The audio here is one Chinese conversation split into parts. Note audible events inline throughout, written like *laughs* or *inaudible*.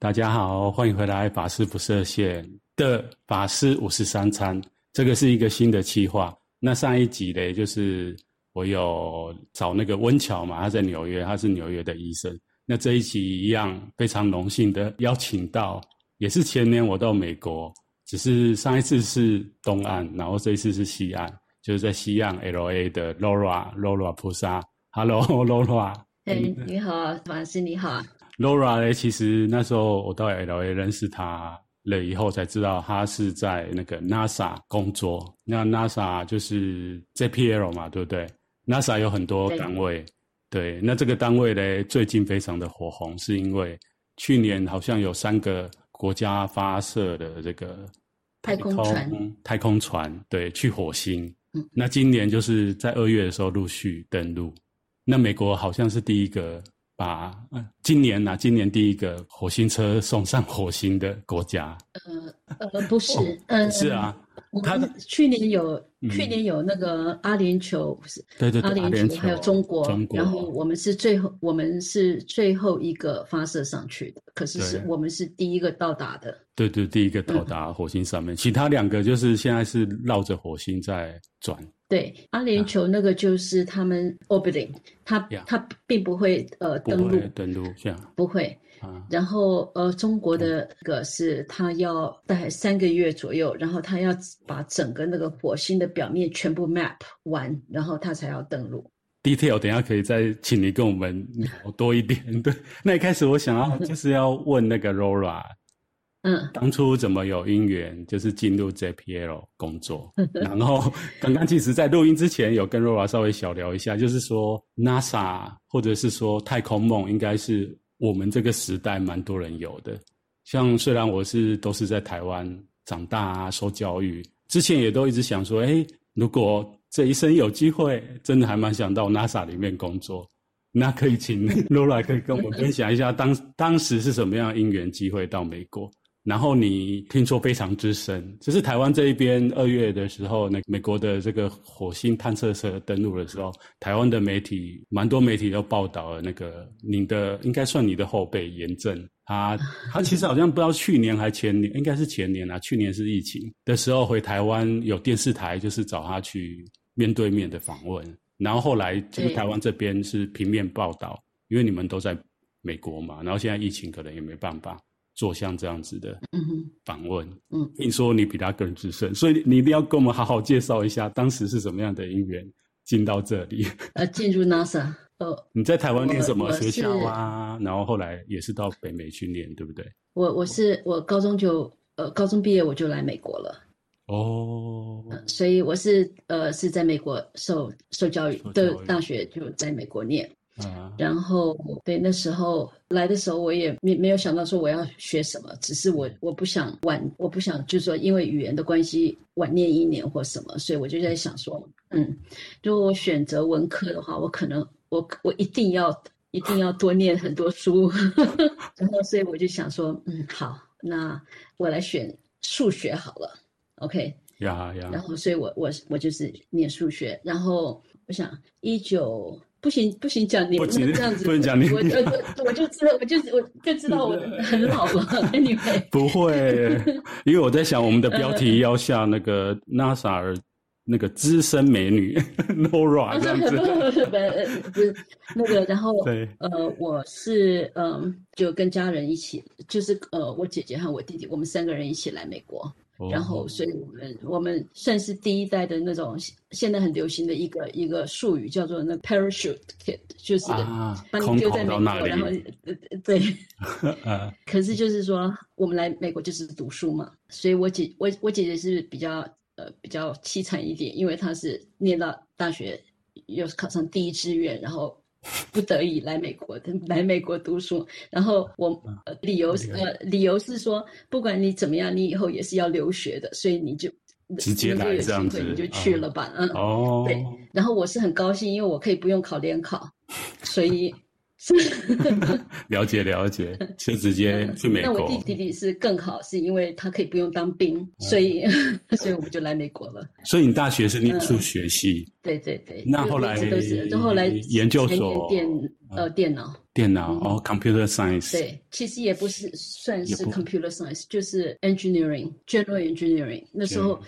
大家好，欢迎回来法师不设限的法师五十三餐。这个是一个新的企划。那上一集呢，就是我有找那个温乔嘛，他在纽约，他是纽约的医生。那这一集一样，非常荣幸的邀请到，也是前年我到美国，只是上一次是东岸，然后这一次是西岸，就是在西岸 LA 的 Laura Laura 菩萨。Hello Laura，哎你好，法师你好。Laura 呢，其实那时候我到 LA 认识他。了以后才知道他是在那个 NASA 工作，那 NASA 就是 JPL 嘛，对不对？NASA 有很多单位，对，对，那这个单位呢，最近非常的火红，是因为去年好像有三个国家发射的这个太空船，太空船，对，去火星。嗯，那今年就是在二月的时候陆续登陆，那美国好像是第一个。把今年呐、啊，今年第一个火星车送上火星的国家。呃呃，不是，嗯、哦，是啊。他去年有，嗯、去年有那个阿联酋，不是？对对对，阿联酋还有中国。然后我们是最后，我们是最后一个发射上去的，可是是我们是第一个到达的。对对，第一个到达火星上面，嗯、其他两个就是现在是绕着火星在转。对，阿联酋那个就是他们 orbiting，他他并不会呃登陆，登陆这样不会。然后呃，中国的那个是他要大概三个月左右，然后他要把整个那个火星的表面全部 map 完，然后他才要登陆。Detail 等一下可以再请你跟我们聊多一点。*laughs* 对，那一开始我想要就是要问那个 Laura。嗯，当初怎么有因缘，就是进入 JPL 工作？*laughs* 然后刚刚其实，在录音之前有跟 Laura 稍微小聊一下，就是说 NASA 或者是说太空梦，应该是我们这个时代蛮多人有的。像虽然我是都是在台湾长大啊，受教育，之前也都一直想说，哎，如果这一生有机会，真的还蛮想到 NASA 里面工作。那可以请 *laughs* Laura 可以跟我们分享一下当当时是什么样的因缘机会到美国？然后你听说非常之深，就是台湾这一边二月的时候，那美国的这个火星探测车登陆的时候，台湾的媒体蛮多媒体都报道了那个你的应该算你的后辈严正，他他其实好像不知道去年还前年，应该是前年啊，去年是疫情的时候回台湾，有电视台就是找他去面对面的访问，然后后来就是台湾这边是平面报道，因为你们都在美国嘛，然后现在疫情可能也没办法。做像这样子的访问，嗯，听说你比他更资深，所以你一定要跟我们好好介绍一下当时是什么样的因缘进到这里。呃，进入 NASA，呃，*laughs* 你在台湾念什么学校啊？然后后来也是到北美去念，对不对？我我是我高中就呃高中毕业我就来美国了。哦、呃，所以我是呃是在美国受受教育的大学就在美国念。Uh, 然后对那时候来的时候，我也没没有想到说我要学什么，只是我我不想晚，我不想就是说因为语言的关系晚念一年或什么，所以我就在想说，嗯，如果我选择文科的话，我可能我我一定要一定要多念很多书，*laughs* 然后所以我就想说，嗯，好，那我来选数学好了，OK，呀呀，然后所以我我我就是念数学，然后我想一九。不行不行，讲你们这样子，不能讲你。我我我就知道，我就我就知道我很老了。*laughs* Anyway，不会，因为我在想，我们的标题要下那个 NASA 那个资深美女 Nora *laughs* 这样子。不是那个，然后呃，我是嗯，就跟家人一起，就是呃，我姐姐和我弟弟，我们三个人一起来美国。然后，所以我们我们算是第一代的那种，现在很流行的一个一个术语，叫做那 parachute kid，就是把你丢在美国，然后对，*laughs* 可是就是说，我们来美国就是读书嘛，所以我姐我我姐姐是比较呃比较凄惨一点，因为她是念到大学又是考上第一志愿，然后。不得已来美国，来美国读书。然后我呃理由是呃理由是说，不管你怎么样，你以后也是要留学的，所以你就直接来这样子，你就去了吧。嗯哦，对。然后我是很高兴，因为我可以不用考联考，所以。是 *laughs* 了解了解，就直接去美国。那我弟弟弟是更好，是因为他可以不用当兵，所以 *laughs* 所以我们就来美国了。所以你大学是念数学系？对对对。那后来都是，就后来研究所电呃电脑电脑哦，computer science。对，其实也不是算是 computer science，就是 engineering，general engineering。那时候。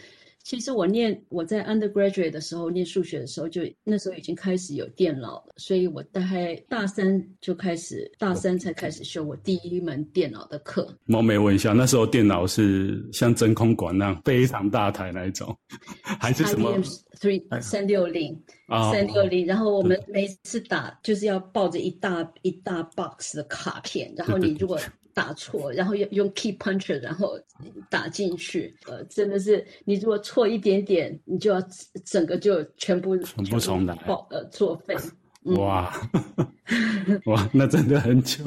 其实我念我在 undergraduate 的时候念数学的时候，就那时候已经开始有电脑了，所以我大概大三就开始，大三才开始修我第一门电脑的课。冒昧问一下，那时候电脑是像真空管那样非常大台那一种，还是什么？IBM three 三六零三六零，然后我们每次打就是要抱着一大一大 box 的卡片，然后你如果打错，然后用用 key puncher，然后打进去，呃，真的是你如果错一点点，你就要整个就全部全部重来，呃，作废。哇，*laughs* 哇，那真的很久。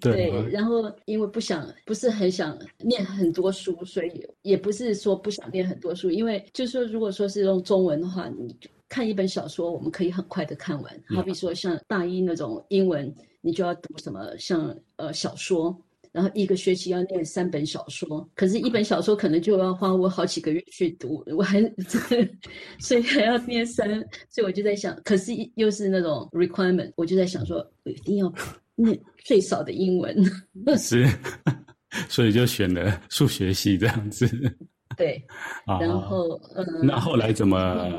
对，*laughs* 对，然后因为不想，不是很想念很多书，所以也不是说不想念很多书，因为就是说，如果说是用中文的话，你看一本小说，我们可以很快的看完。好比说像大一那种英文，你就要读什么像呃小说。然后一个学期要念三本小说，可是，一本小说可能就要花我好几个月去读，我还 *laughs* 所以还要念三，所以我就在想，可是又是那种 requirement，我就在想说，我一定要念最少的英文。*laughs* 是，*laughs* 所以就选了数学系这样子。对，然后嗯，那后来怎么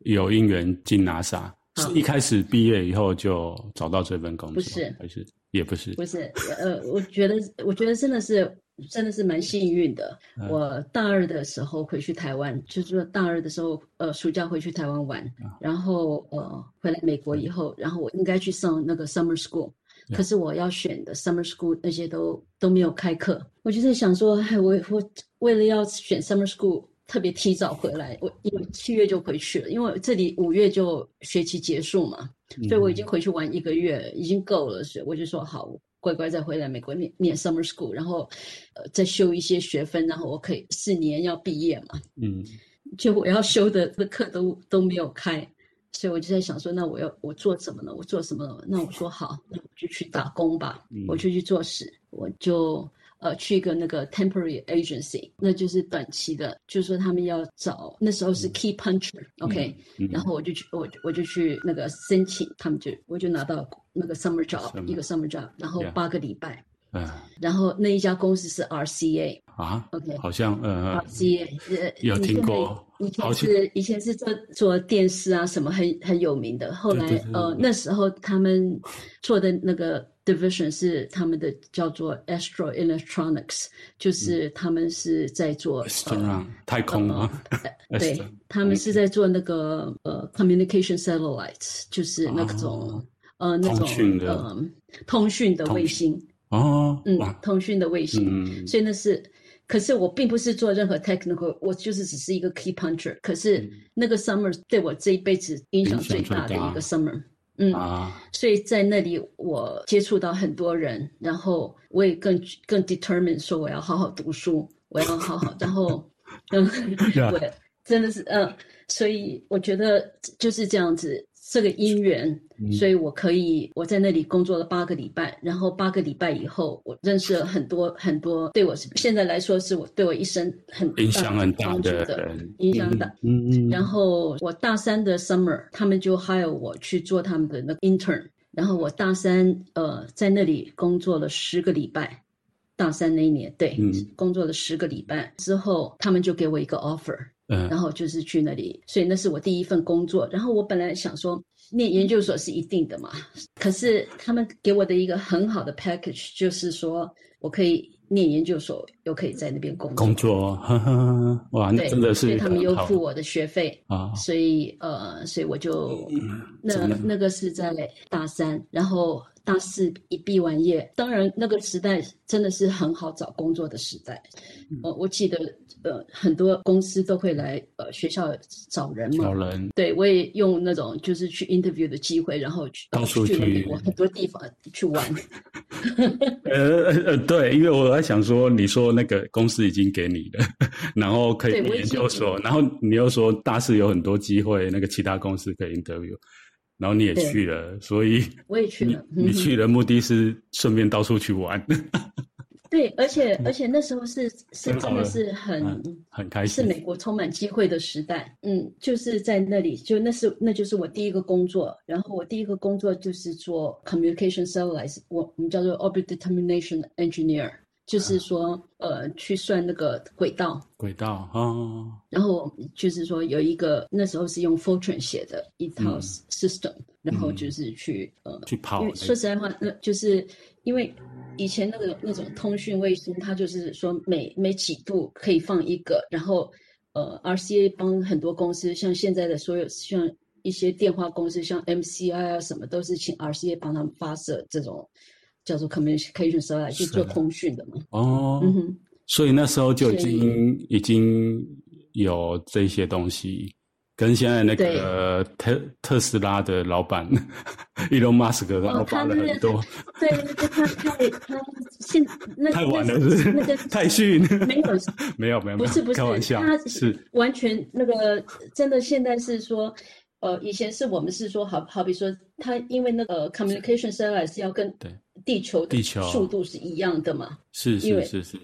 有因缘进 NASA？是一开始毕业以后就找到这份工作？不是，还是？也不是，不是，呃，我觉得，我觉得真的是，真的是蛮幸运的。嗯、我大二的时候回去台湾，就是说大二的时候，呃，暑假回去台湾玩，嗯、然后呃，回来美国以后，然后我应该去上那个 summer school，嗯、可是我要选的 summer school 那些都都没有开课，我就在想说，哎，我我为了要选 summer school。特别提早回来，我因为七月就回去了，因为这里五月就学期结束嘛，所以我已经回去玩一个月，已经够了，所以我就说好，乖乖再回来美国念念 summer school，然后呃再修一些学分，然后我可以四年要毕业嘛。嗯，*laughs* 就我要修的的课都都没有开，所以我就在想说，那我要我做什么呢？我做什么呢？那我说好，那我就去打工吧，嗯、我就去做事，我就。呃，去一个那个 temporary agency，那就是短期的，就是说他们要找，那时候是 key puncher，OK，然后我就去，我我就去那个申请，他们就我就拿到那个 summer job，一个 summer job，然后八个礼拜，嗯，然后那一家公司是 RCA 啊，OK，好像呃，RCA 呃有听过，以前是以前是做做电视啊什么很很有名的，后来呃那时候他们做的那个。Division 是他们的叫做 Astro Electronics，就是他们是在做太空啊，*laughs* 对，他们是在做那个呃 communication satellites，就是那种呃那种呃通讯的卫星。哦，嗯，通讯的卫星，所以那是，可是我并不是做任何 technical，我就是只是一个 key puncher，可是那个 summer 对我这一辈子影响最大的一个 summer。嗯啊，所以在那里我接触到很多人，然后我也更更 determined 说我要好好读书，我要好好，然后 *laughs* 嗯，对，真的是嗯，所以我觉得就是这样子。这个因缘，所以我可以我在那里工作了八个礼拜，然后八个礼拜以后，我认识了很多很多，对我现在来说是我对我一生很影响很大的人，影响大。嗯嗯。然后我大三的 summer，他们就 hire 我去做他们的那个 intern，然后我大三呃在那里工作了十个礼拜，大三那一年对，嗯、工作了十个礼拜之后，他们就给我一个 offer。嗯，然后就是去那里，所以那是我第一份工作。然后我本来想说，念研究所是一定的嘛，可是他们给我的一个很好的 package，就是说我可以念研究所，又可以在那边工作。工作，呵 *laughs* 呵哇，那真的是，所以他们又付我的学费啊，所以呃，所以我就、嗯、那那个是在大三，然后。大四一毕完业，当然那个时代真的是很好找工作的时代。我，我记得呃很多公司都会来呃学校找人嘛。找人。对，我也用那种就是去 interview 的机会，然后去到处去美国很多地方去玩。*laughs* 呃呃对，因为我在想说，你说那个公司已经给你了，*laughs* 然后可以研究所，然后你又说大四有很多机会，那个其他公司可以 interview。然后你也去了，所以我也去了。你去了，目的是顺便到处去玩。对，而且而且那时候是是真的是很、嗯、很开心，是美国充满机会的时代。嗯，就是在那里，就那是那就是我第一个工作。然后我第一个工作就是做 communication satellite，我我们叫做 orbit determination engineer。就是说，呃，去算那个轨道，轨道哦。然后就是说，有一个那时候是用 Fortran 写的一套 system，嗯，然后就是去呃去跑。因为说实在话，那就是因为以前那个那种通讯卫星，它就是说每每几度可以放一个，然后呃，RCA 帮很多公司，像现在的所有像一些电话公司，像 MCI 啊什么，都是请 RCA 帮他们发射这种。叫做 communication satellite 去做通讯的嘛？哦，嗯哼，所以那时候就已经已经有这些东西，跟现在那个特特斯拉的老板伊隆马斯克，然后发了很多。对，他太他现那太晚了，是是？那个 *laughs* 太逊，没有 *laughs* 没有没有，不是不是，开玩笑，他是完全那个真的，现在是说。呃，以前是我们是说，好好比说，他因为那个 communication satellite 是要跟地球的速度是一样的嘛，是是是是，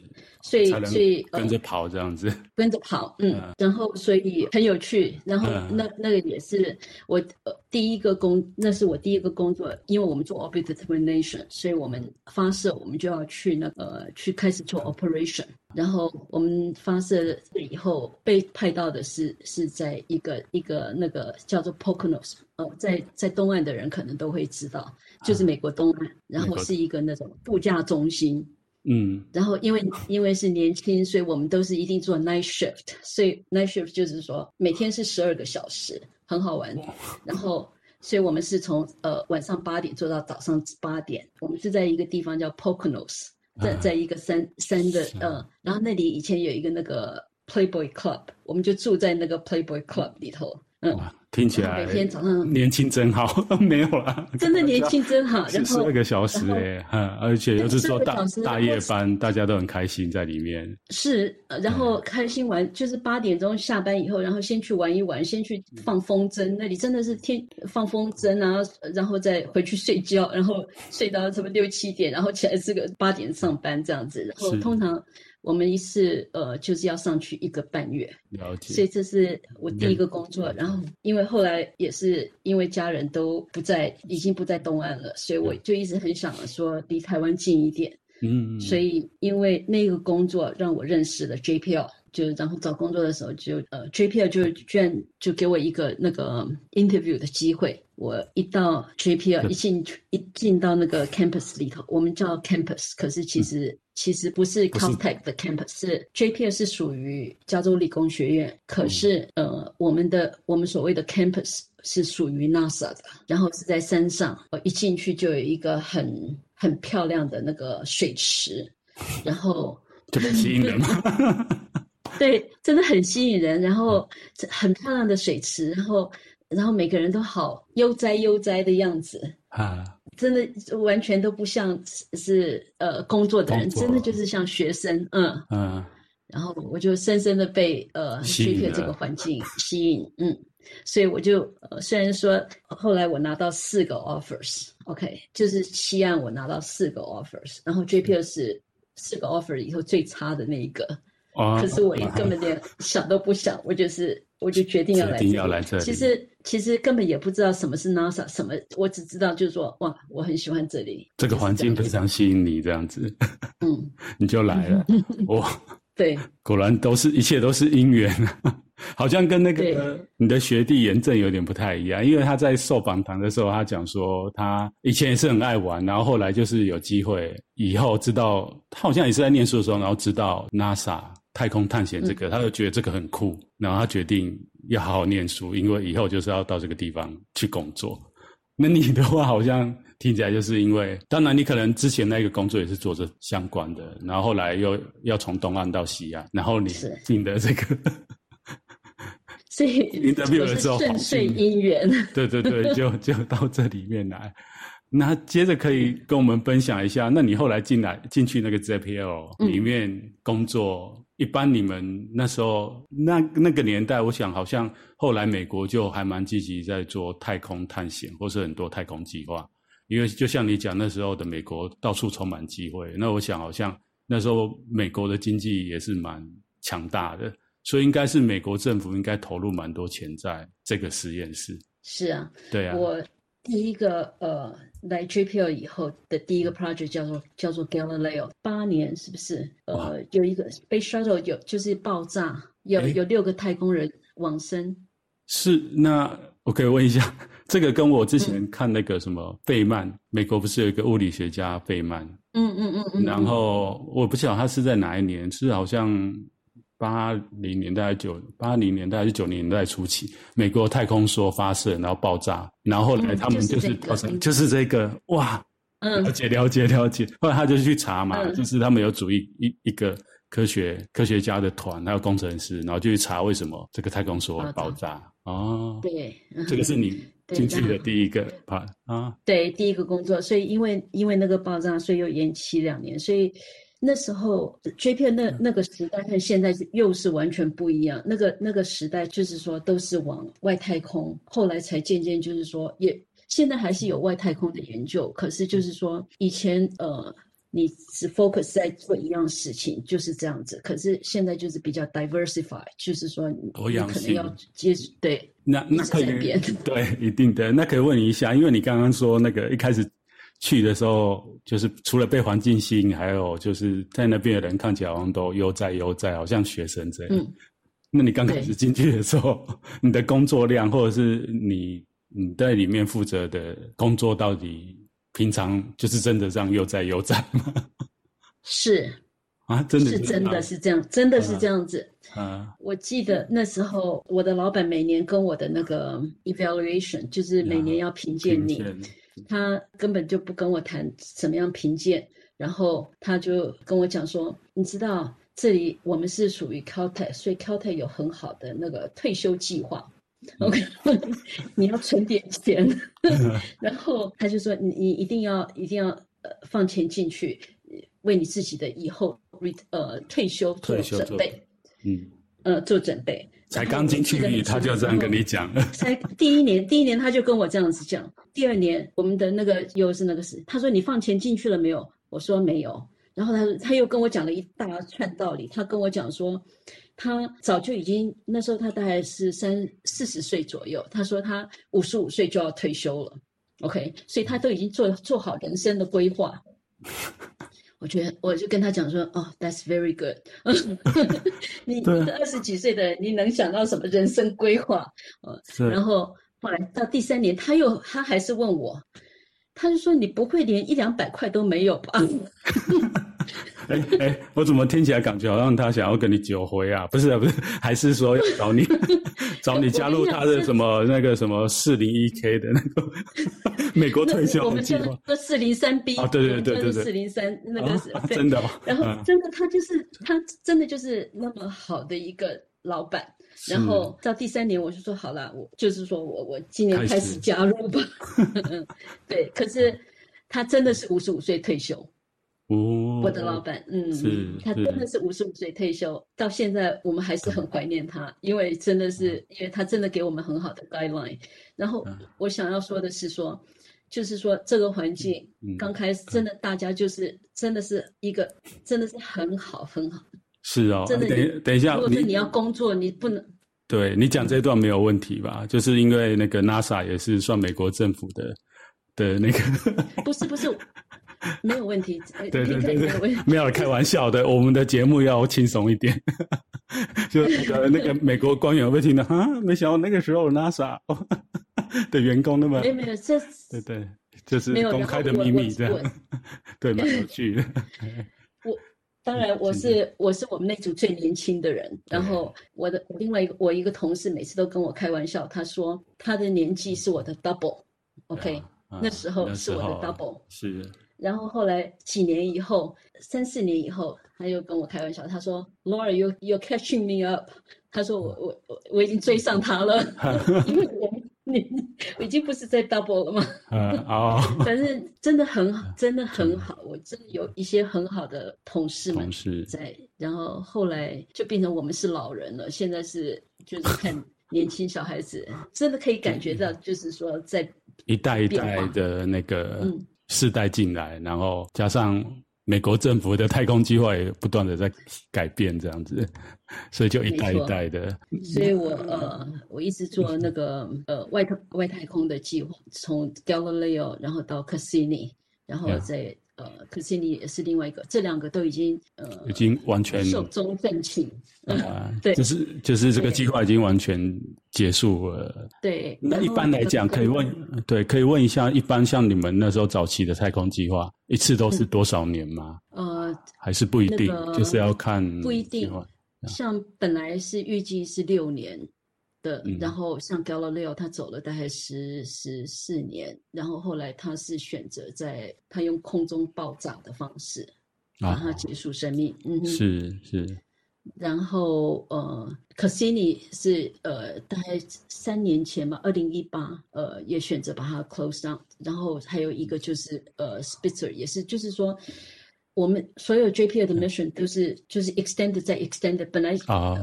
所以所以跟着跑这样子，跟着跑，嗯，嗯，然后所以很有趣，然后那那个也是我呃第一个工，那是我第一个工作，因为我们做 orbit determination，所以我们发射我们就要去那个呃去开始做 operation。然后我们发射以后被派到的是是在一个一个那个叫做 Poconos，呃，在在东岸的人可能都会知道，就是美国东岸，然后是一个那种度假中心。嗯，然后因为因为是年轻，所以我们都是一定做 night shift，所以 night shift 就是说每天是十二个小时，很好玩。然后所以我们是从呃晚上八点做到早上八点，我们是在一个地方叫 Poconos。在在一个山山的呃，然后那里以前有一个那个 Playboy Club，我们就住在那个 Playboy Club 里头。嗯，听起来每天早上年轻真好，*laughs* 没有啦，真的年轻真好。然后十二个小时哎，嗯，而且又是说大大夜班，大家都很开心在里面。是，然后开心玩，就是八点钟下班以后，然后先去玩一玩，先去放风筝，那里真的是天放风筝啊，然后再回去睡觉，然后睡到什么六七点，然后起来是个八点上班这样子，然后通常。我们一次呃就是要上去一个半月，了解。所以这是我第一个工作。然后因为后来也是因为家人都不在，已经不在东岸了，所以我就一直很想说离台湾近一点。嗯。所以因为那个工作让我认识了 JPL，就然后找工作的时候就呃 JPL 就居然就给我一个那个 interview 的机会。我一到 JPL 一进去一进到那个 campus 里头，我们叫 campus，可是其实。嗯其实不是 Caltech 的 campus，是，JPL 是属于加州理工学院。可是，嗯、呃，我们的我们所谓的 campus 是属于 NASA 的。然后是在山上，我，一进去就有一个很很漂亮的那个水池，然后特别吸引人吗？*laughs* *laughs* 对，真的很吸引人。然后很漂亮的水池，然后然后每个人都好悠哉悠哉的样子啊。真的完全都不像是呃工作的人，真的就是像学生，嗯嗯。然后我就深深的被呃 JPL 这个环境吸引，嗯。所以我就呃虽然说后来我拿到四个 offers，OK，就是西岸我拿到四个 offers，然后 JPL 是四个 offer 以后最差的那一个，可是我也根本连想都不想，我就是。我就决定要来这里。要来这里。其实其实根本也不知道什么是 NASA，什么我只知道就是说哇，我很喜欢这里。这个环境非常吸引你，这样子。嗯，*laughs* 你就来了。*laughs* 哇，对，*laughs* 果然都是一切都是因缘。好像跟那个你的学弟严正有点不太一样，因为他在受访谈的时候，他讲说他以前也是很爱玩，然后后来就是有机会以后知道，他好像也是在念书的时候，然后知道 NASA。太空探险这个，他就觉得这个很酷，然后他决定要好好念书，因为以后就是要到这个地方去工作。那你的话，好像听起来就是因为，当然你可能之前那个工作也是做着相关的，然后后来又要从东岸到西岸，然后你进的这个，所以 *laughs* interview 的时候顺遂姻缘，对对对，*laughs* 就就到这里面来。那接着可以跟我们分享一下，那你后来进来进去那个 JPL 里面工作。嗯一般你们那时候那那个年代，我想好像后来美国就还蛮积极在做太空探险，或是很多太空计划。因为就像你讲，那时候的美国到处充满机会。那我想好像那时候美国的经济也是蛮强大的，所以应该是美国政府应该投入蛮多钱在这个实验室。是啊，对啊。我第一个呃来 JPL 以后的第一个 project 叫做叫做 Galileo，八年是不是？呃，有一个 Space Shuttle 有就是爆炸，有有六个太空人往生。是，那我可以问一下，*laughs* 这个跟我之前看那个什么费曼，嗯、美国不是有一个物理学家费曼？嗯嗯嗯嗯。然后我不晓得他是在哪一年，是好像。八零年代九八零年代还是九零年代初期，美国太空梭发射，然后爆炸，然后后来他们就是、嗯就是、就是这个哇，嗯，了解了解了解。后来他就去查嘛，嗯、就是他们有组一一一个科学科学家的团，还有工程师，然后就去查为什么这个太空梭爆炸。爆炸。哦，对，这个是你进去的第一个 part 啊？对，第一个工作，所以因为因为那个爆炸，所以又延期两年，所以。那时候 JPL 那那个时代和现在又是完全不一样。那个那个时代就是说都是往外太空，后来才渐渐就是说也现在还是有外太空的研究，可是就是说以前呃你只 focus 在做一样事情就是这样子，可是现在就是比较 diversify，就是说你可能要接 *laughs* 对。那那可以对一定的，那可以问你一下，因为你刚刚说那个一开始。去的时候，就是除了被环境吸引，还有就是在那边的人看起来好像都悠哉悠哉，好像学生这样。嗯，那你刚开始进去的时候，你的工作量，或者是你你在里面负责的工作，到底平常就是真的这样悠哉悠哉吗？是 *laughs* 啊，真的是真的是这样，真的是这样子。啊，我记得那时候我的老板每年跟我的那个 evaluation，就是每年要评鉴你。他根本就不跟我谈怎么样评鉴，然后他就跟我讲说：“你知道这里我们是属于 Caltech，所以 Caltech 有很好的那个退休计划。OK，*laughs* 你要存点钱。*laughs* 然后他就说：你你一定要一定要呃放钱进去，为你自己的以后呃退休做准备。嗯呃做准备。才刚进去，他就这样跟你讲。才第一年，第一年他就跟我这样子讲。第二年，我们的那个又是那个是，他说你放钱进去了没有？我说没有。然后他他又跟我讲了一大串道理。他跟我讲说，他早就已经那时候他大概是三四十岁左右。他说他五十五岁就要退休了。OK，所以他都已经做做好人生的规划。我觉得我就跟他讲说，哦、oh,，That's very good。*laughs* 你二十几岁的人，你能想到什么人生规划？哦，然后。后来到第三年，他又他还是问我，他就说：“你不会连一两百块都没有吧？” *laughs* *laughs* 哎哎，我怎么听起来感觉好像他想要跟你酒回啊？*laughs* 不是啊，不是，还是说要找你 *laughs* 找你加入他的什么那个什么四零一 K 的那个美国退休计划？我们叫做四零三 B 啊，对对对对对，四零三那个是、啊、真的、哦。然后真的，他就是他真的就是那么好的一个老板。然后到第三年，我就说好了，我就是说我我今年开始加入吧。对，可是他真的是五十五岁退休。哦，我的老板，嗯，是他真的是五十五岁退休，到现在我们还是很怀念他，因为真的是，因为他真的给我们很好的 guideline。然后我想要说的是说，就是说这个环境刚开始真的大家就是真的是一个真的是很好很好。是哦，等等一下，如果是你要工作，你，你不能。对，你讲这段没有问题吧？就是因为那个 NASA 也是算美国政府的的那个。不是不是，*laughs* 没有问题。对对对对，没有开玩笑的，我们的节目要轻松一点。*laughs* 就那个那个美国官员会听到啊，没想到那个时候 NASA *laughs* 的员工那么没有没有这对对，就是公开的秘密这样，对，蛮有趣的。当然，我是我是我们那组最年轻的人。然后我的另外一个我一个同事每次都跟我开玩笑，他说他的年纪是我的 double。OK，那时候是我的 double。是。然后后来几年以后，三四年以后，他又跟我开玩笑，他说：“Laura，you you're catching me up。”他说我我我我已经追上他了，*laughs* 因为我。你我已经不是在 double 了吗？嗯哦，反正真的很好，*laughs* 真的很好。我真的有一些很好的同事们在，然后后来就变成我们是老人了。现在是就是看 *laughs* 年轻小孩子，真的可以感觉到，就是说在一代一代的那个世代进来，然后加上美国政府的太空计划也不断的在改变这样子，所以就一代一代的。所以我呃，我一直做那个呃外太外太空的计划，从 Galileo 然后到 Cassini，然后再。呃，可是你也是另外一个，这两个都已经呃，已经完全寿终正寝。啊，*laughs* 对，就是就是这个计划已经完全结束了。对，那一般来讲，可以问，对，可以问一下，一般像你们那时候早期的太空计划，一次都是多少年吗？呃，还是不一定，就是要看不一定。像本来是预计是六年。的，然后像 Galileo 他走了大概十十四年，然后后来他是选择在他用空中爆炸的方式，把他结束生命。嗯，是是。然后呃，Cassini 是呃大概三年前吧，二零一八，呃也选择把它 close down。然后还有一个就是呃 Spitzer 也是，就是说。我们所有 JPL 的 mission 都是就是 extended 再 extended，本来啊，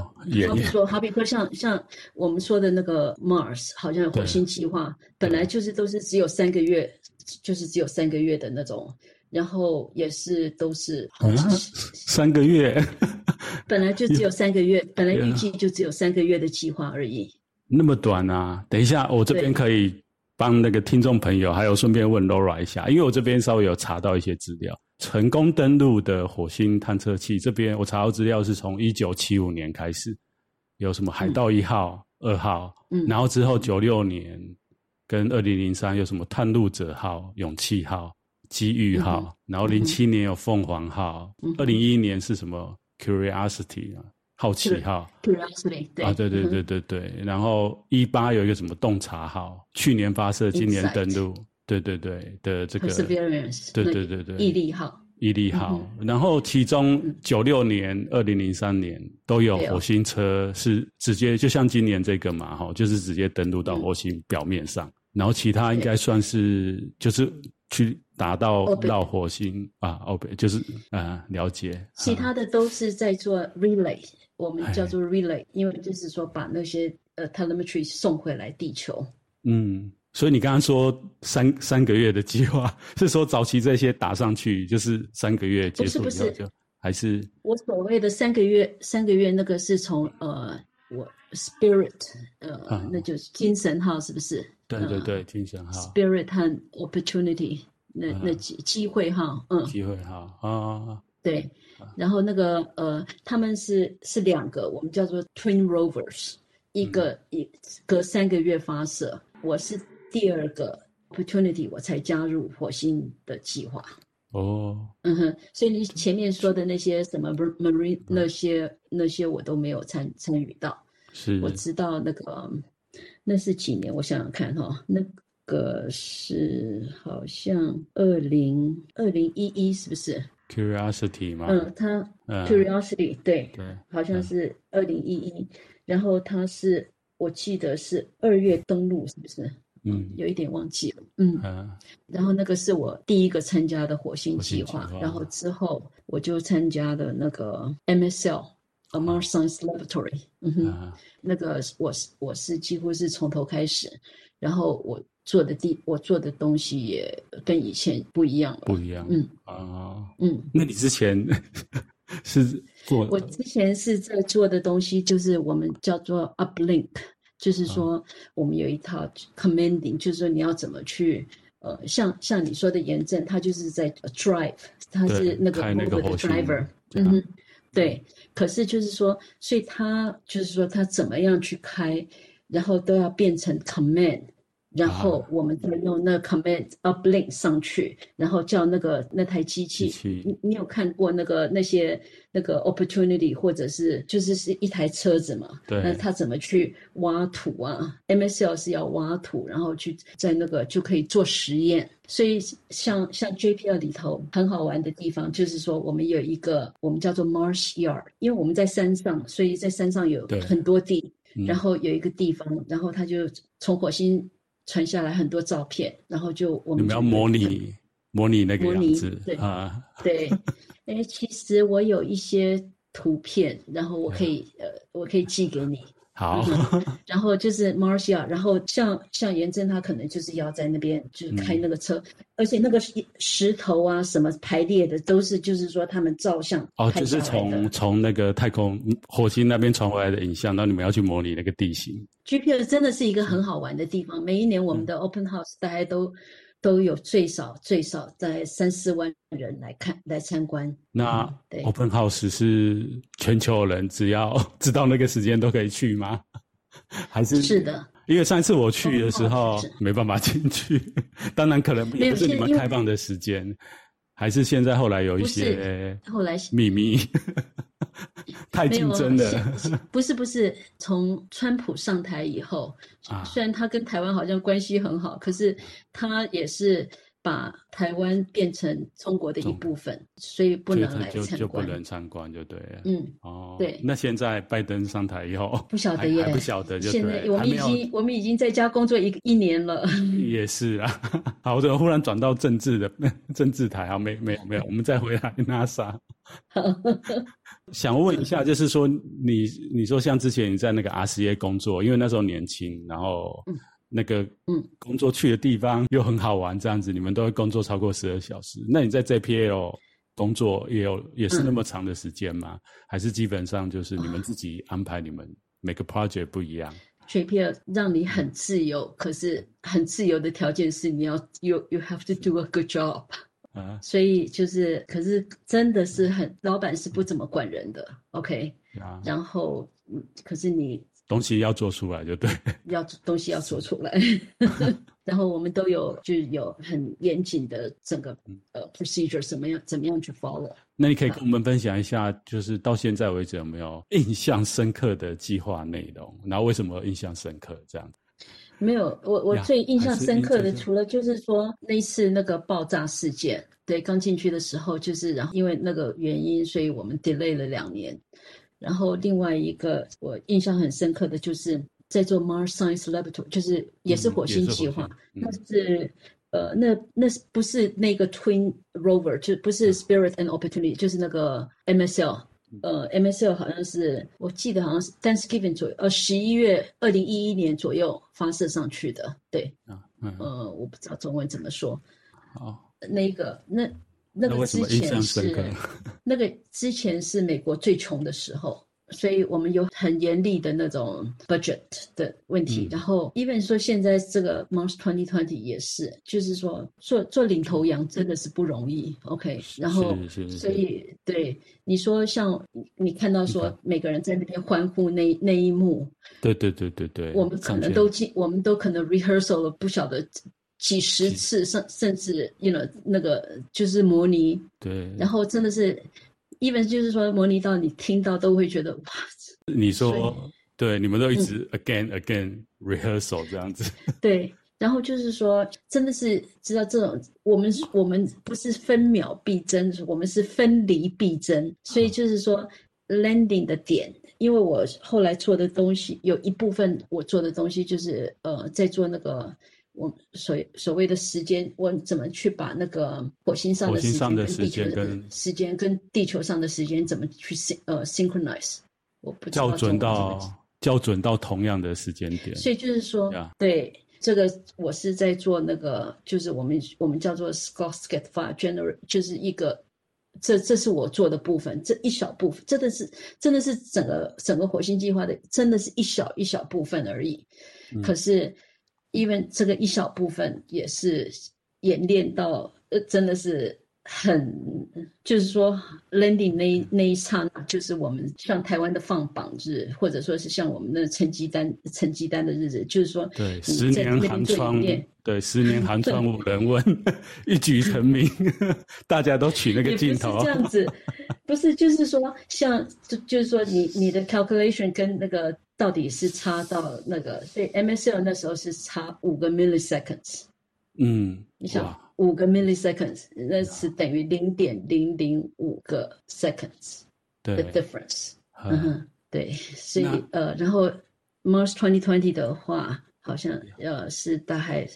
好比说，好比说像像我们说的那个 Mars，好像火星计划，本来就是都是只有三个月，就是只有三个月的那种，然后也是都是三个月，*laughs* 本来就只有三个月，本来预计就只有三个月的计划而已。那么短啊！等一下，我这边可以帮那个听众朋友，还有顺便问 Laura 一下，因为我这边稍微有查到一些资料。成功登陆的火星探测器，这边我查到资料是从一九七五年开始，有什么海盗一号、二、嗯、号，嗯，然后之后九六年跟二零零三有什么探路者号、勇气号、机遇号，嗯、然后零七年有凤凰号，二零一一年是什么 Curiosity 啊，好奇号，Curiosity 对。啊，对对对对对，然后一八有一个什么洞察号，去年发射，今年登陆。对对对的这个，Perseverance，对对对对，毅力号，毅力号，然后其中九六年、二零零三年都有火星车是直接，就像今年这个嘛，哈，就是直接登陆到火星表面上，然后其他应该算是就是去达到绕火星啊，OK，就是啊，了解。其他的都是在做 relay，我们叫做 relay，因为就是说把那些呃 telemetry 送回来地球。嗯。所以你刚刚说三三个月的计划，*laughs* 是说早期这些打上去就是三个月结束以后就，不是。不是还是？我所谓的三个月？三个月那个是从呃，我 Spirit 呃，啊、那就是精神号是不是？对对对，呃、精神号。Spirit 和 Opportunity 那那机机会哈，嗯，机会哈啊，对，然后那个呃，他们是是两个，我们叫做 Twin Rovers，一个一、嗯、隔三个月发射，我是。第二个 opportunity，我才加入火星的计划。哦，嗯哼，所以你前面说的那些什么 marine 那些、嗯、那些我都没有参参与到。是，我知道那个那是几年？我想想看哈，那个是好像二零二零一一，是不是？Curiosity 吗？嗯，它、嗯、Curiosity 对对，好像是二零一一。然后它是我记得是二月登陆，是不是？嗯，有一点忘记了。嗯，啊、然后那个是我第一个参加的火星计划，然后之后我就参加的那个 MSL，A Mars Science Laboratory。嗯哼，啊、那个我是我是几乎是从头开始，然后我做的第我做的东西也跟以前不一样了。不一样。嗯啊，嗯，那你之前 *laughs* 是做？我之前是在做的东西就是我们叫做 Uplink。就是说，我们有一套 commanding，就是说你要怎么去，呃，像像你说的严正，他就是在 drive，他是那个 rover 的 driver，嗯哼，对。可是就是说，所以他就是说他怎么样去开，然后都要变成 command。然后我们就用那 command uplink 上去，然后叫那个那台机器。你你有看过那个那些那个 opportunity 或者是就是是一台车子嘛？对。那他怎么去挖土啊？MSL 是要挖土，然后去在那个就可以做实验。所以像像 JPL 里头很好玩的地方，就是说我们有一个我们叫做 Mars Yard，因为我们在山上，所以在山上有很多地，然后有一个地方，然后他就从火星。传下来很多照片，然后就我们就你们要模拟模拟那个样子对啊？对，哎，其实我有一些图片，然后我可以 *laughs* 呃，我可以寄给你。好，*laughs* 然后就是 Marcia，然后像像颜真他可能就是要在那边就是开那个车，嗯、而且那个石头啊什么排列的都是就是说他们照相哦，就是从从那个太空火星那边传回来的影像，然后你们要去模拟那个地形。GPS 真的是一个很好玩的地方，每一年我们的 Open House 大家都。都有最少最少在三四万人来看来参观。那 Open House 是全球人只要知道那个时间都可以去吗？*laughs* 还是是的？因为上一次我去的时候没办法进去，*laughs* 当然可能也不是你们开放的时间。还是现在后来有一些后来秘密，*laughs* 太竞争了。不是不是，从川普上台以后，虽然他跟台湾好像关系很好，可是他也是。把台湾变成中国的一部分，所以不能来参观，就就不能参观，就对了。嗯，哦，对。那现在拜登上台以后，不晓得耶，不晓得。现在我们已经我们已经在家工作一一年了。*laughs* 也是啊，*laughs* 好，的忽然转到政治的政治台啊？没没有没有，我们再回来 NASA。*laughs* 想问一下，就是说你你说像之前你在那个 RCA 工作，因为那时候年轻，然后。嗯那个嗯，工作去的地方又很好玩，这样子你们都会工作超过十二小时。那你在 JPL 工作也有也是那么长的时间吗？嗯、还是基本上就是你们自己安排？你们每个 project 不一样。JPL 让你很自由，嗯、可是很自由的条件是你要 you you have to do a good job 啊。所以就是，可是真的是很老板是不怎么管人的，OK？啊，然后嗯，可是你。东西要做出来就对，要东西要做出来，*laughs* 然后我们都有就有很严谨的整个呃 procedure，怎么样怎么样去 follow。那你可以跟我们分享一下，就是到现在为止有没有印象深刻的计划内容？然后为什么印象深刻？这样？没有，我我最印象深刻的除了就是说那次那个爆炸事件，对，刚进去的时候就是然后因为那个原因，所以我们 delay 了两年。然后另外一个我印象很深刻的就是在做 Mars Science Laboratory，就是也是火星计划。嗯、是那是呃，那那不是那个 Twin Rover，就不是 Spirit and Opportunity，、嗯、就是那个 MSL。呃，MSL 好像是我记得好像是 Thanksgiving 左右，呃，十一月二零一一年左右发射上去的。对，嗯嗯、呃，我不知道中文怎么说。哦，那个那。那个之前是 *laughs* 那个之前是美国最穷的时候，所以我们有很严厉的那种 budget 的问题。嗯、然后，even 说现在这个 Mars 2020也是，就是说做做领头羊真的是不容易。OK，然后所以对你说，像你看到说每个人在那边欢呼那那一幕，对对对对对，我们可能都进，我们都可能 rehearsal 了不晓得。几十次，甚甚至，you know，那个就是模拟，对，然后真的是，even 就是说模拟到你听到都会觉得哇。你说，以对，你们都一直 again、嗯、again rehearsal 这样子。*laughs* 对，然后就是说，真的是知道这种，我们我们不是分秒必争，我们是分离必争，所以就是说 landing 的点，因为我后来做的东西有一部分我做的东西就是呃在做那个。我所所谓的时间，我怎么去把那个火星上的时间跟地球的时间跟地球上的时间怎么去呃 synchronize？我不知道校准到校准到同样的时间点。所以就是说.对这个我是在做那个，就是我们我们叫做 s c o t t s k e t Fire Generator，就是一个这这是我做的部分，这一小部分真的是真的是整个整个火星计划的，真的是一小一小部分而已。嗯、可是。因为这个一小部分也是演练到，呃，真的是很，就是说，landing 那那一刹那，就是我们像台湾的放榜日，或者说是像我们的成绩单成绩单的日子，就是说，对，十年寒窗，*laughs* 对，十年寒窗无人问，一举成名，*laughs* 大家都取那个镜头，这样子，不是，就是说，像就就是说你，你你的 calculation 跟那个。到底是差到那个，所以 MSL 那时候是差五个 milliseconds。嗯，你想五个 milliseconds，那是等于零点零零五个 seconds 的 difference。嗯哼，对，所以呃，然后 Mars 2020的话，好像呃是大概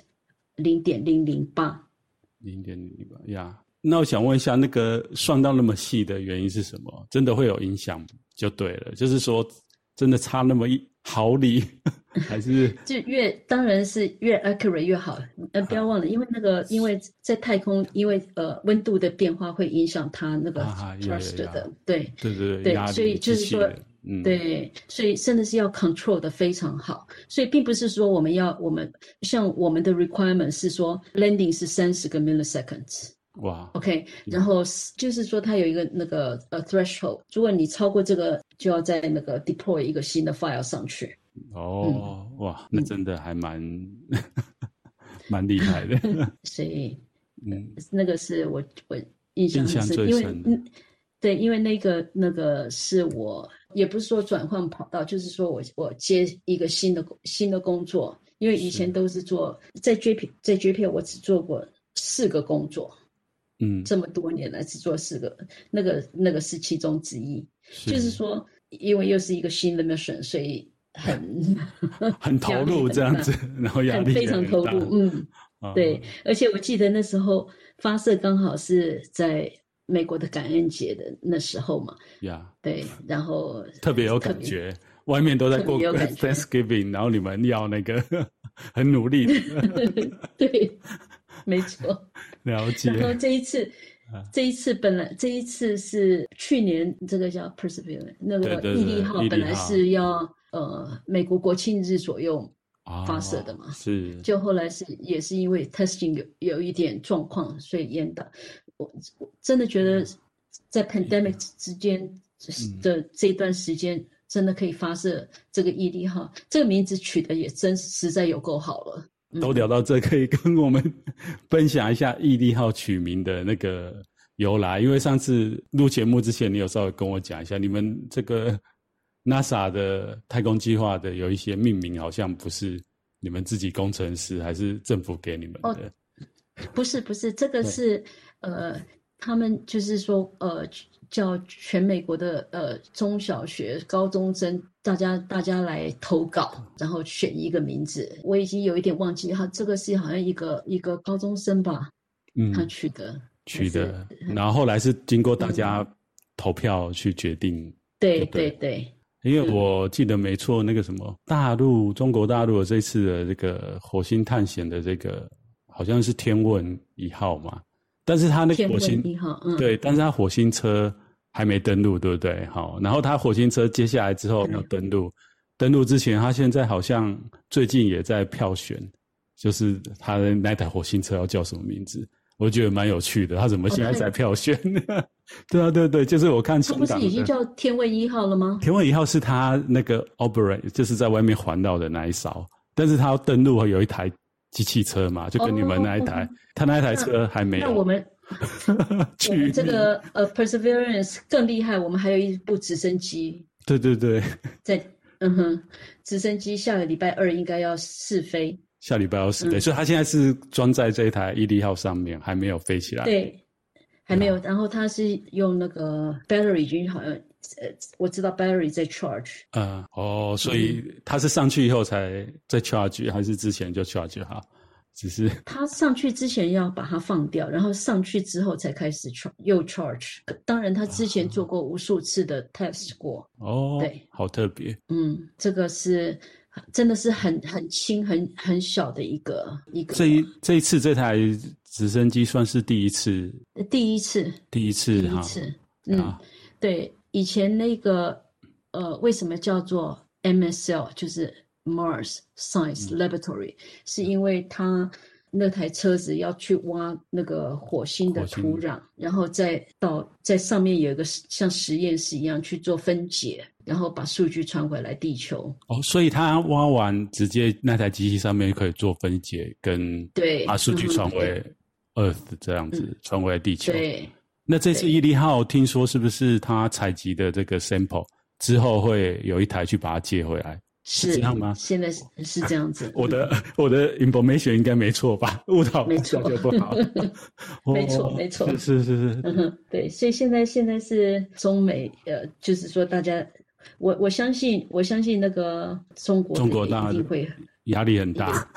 零点零零八。零点零零八呀，那我想问一下，那个算到那么细的原因是什么？真的会有影响就对了，就是说。真的差那么一毫厘，*laughs* 还是就越当然是越 accurate 越好。呃，不要忘了，因为那个因为在太空，因为呃温度的变化会影响它那个 thrust 的，对对对对，所以就是说，嗯，对，所以真的是要 control 的非常好。所以并不是说我们要我们像我们的 requirement 是说 landing 是三十个 milliseconds。哇，OK，然后就是说它有一个那个呃 threshold，如果你超过这个，就要在那个 deploy 一个新的 file 上去。哦，嗯、哇，那真的还蛮 *laughs* 蛮厉害的。*laughs* 所以，嗯，那个是我我印象很深，因为嗯，对，因为那个那个是我也不是说转换跑道，就是说我我接一个新的新的工作，因为以前都是做在 JP 在 JP 我只做过四个工作。嗯，这么多年来只做四个，那个那个是其中之一。是就是说，因为又是一个新的 mission，所以很很投入这样子，然后压力非常投入。嗯，哦、对。而且我记得那时候发射刚好是在美国的感恩节的那时候嘛。呀，对。然后特别有感觉，外面都在过 Thanksgiving，然后你们要那个 *laughs* 很努力。*laughs* 对。没错，了解。然后这一次，这一次本来这一次是去年这个叫 Perseverance 那个毅力号本来是要呃美国国庆日左右发射的嘛，是。就后来是也是因为 testing 有有一点状况，所以延宕。我我真的觉得在 pandemic 之间的这段时间，真的可以发射这个毅力号，这个名字取得也真实在有够好了。都聊到这，可以跟我们分享一下毅力号取名的那个由来。因为上次录节目之前，你有稍微跟我讲一下，你们这个 NASA 的太空计划的有一些命名，好像不是你们自己工程师，还是政府给你们的？哦，不是，不是，这个是呃，他们就是说呃。叫全美国的呃中小学、高中生，大家大家来投稿，然后选一个名字。我已经有一点忘记，哈这个是好像一个一个高中生吧，嗯，他取的取的，然后后来是经过大家投票去决定。嗯、对对对，因为我记得没错，那个什么大陆中国大陆的这次的这个火星探险的这个好像是天问一号嘛。但是他那个火星，嗯，对，但是他火星车还没登陆，对不对？好，然后他火星车接下来之后要登陆，登陆之前，他现在好像最近也在票选，就是他的那台火星车要叫什么名字？我觉得蛮有趣的，他怎么现在在票选？哦、*laughs* 对啊，对对，就是我看，他不是已经叫天问一号了吗？天问一号是他那个 operate，就是在外面环绕的那一艘，但是他要登陆有一台。机器车嘛，就跟你们那一台，他、oh. 那一台车还没有。那我们，*laughs* 我们这个呃、uh, Perseverance 更厉害，我们还有一部直升机。对对对，在嗯哼，直升机下个礼拜二应该要试飞。下礼拜要试飞，嗯、所以他现在是装在这一台毅力号上面，还没有飞起来。对，还没有。然后他是用那个 battery 已经好像。呃，我知道 battery 在 charge。嗯，哦，所以他是上去以后才在 charge，还是之前就 charge 哈？只是他上去之前要把它放掉，然后上去之后才开始 charge 又 charge。当然，他之前做过无数次的 test 过。哦，对，好特别。嗯，这个是真的是很很轻、很很小的一个一个。这一这一次这台直升机算是第一次。第一次。第一次。第一次。嗯，对。以前那个呃，为什么叫做 MSL，就是 Mars Science Laboratory，嗯，是因为它那台车子要去挖那个火星的土壤，然后再到在上面有一个像实验室一样去做分解，然后把数据传回来地球。哦，所以它挖完直接那台机器上面可以做分解，跟对把数据传回 Earth 这样子传回来地球。对。那这次毅力号听说是不是他采集的这个 sample 之后会有一台去把它接回来？是，是这样吗？现在是是这样子。*laughs* 我的我的 information 应该没错吧？*laughs* 误导没错就不好。*laughs* 没错没错，是是是对，所以现在现在是中美呃，就是说大家，我我相信我相信那个中国中国大陆会压力很大。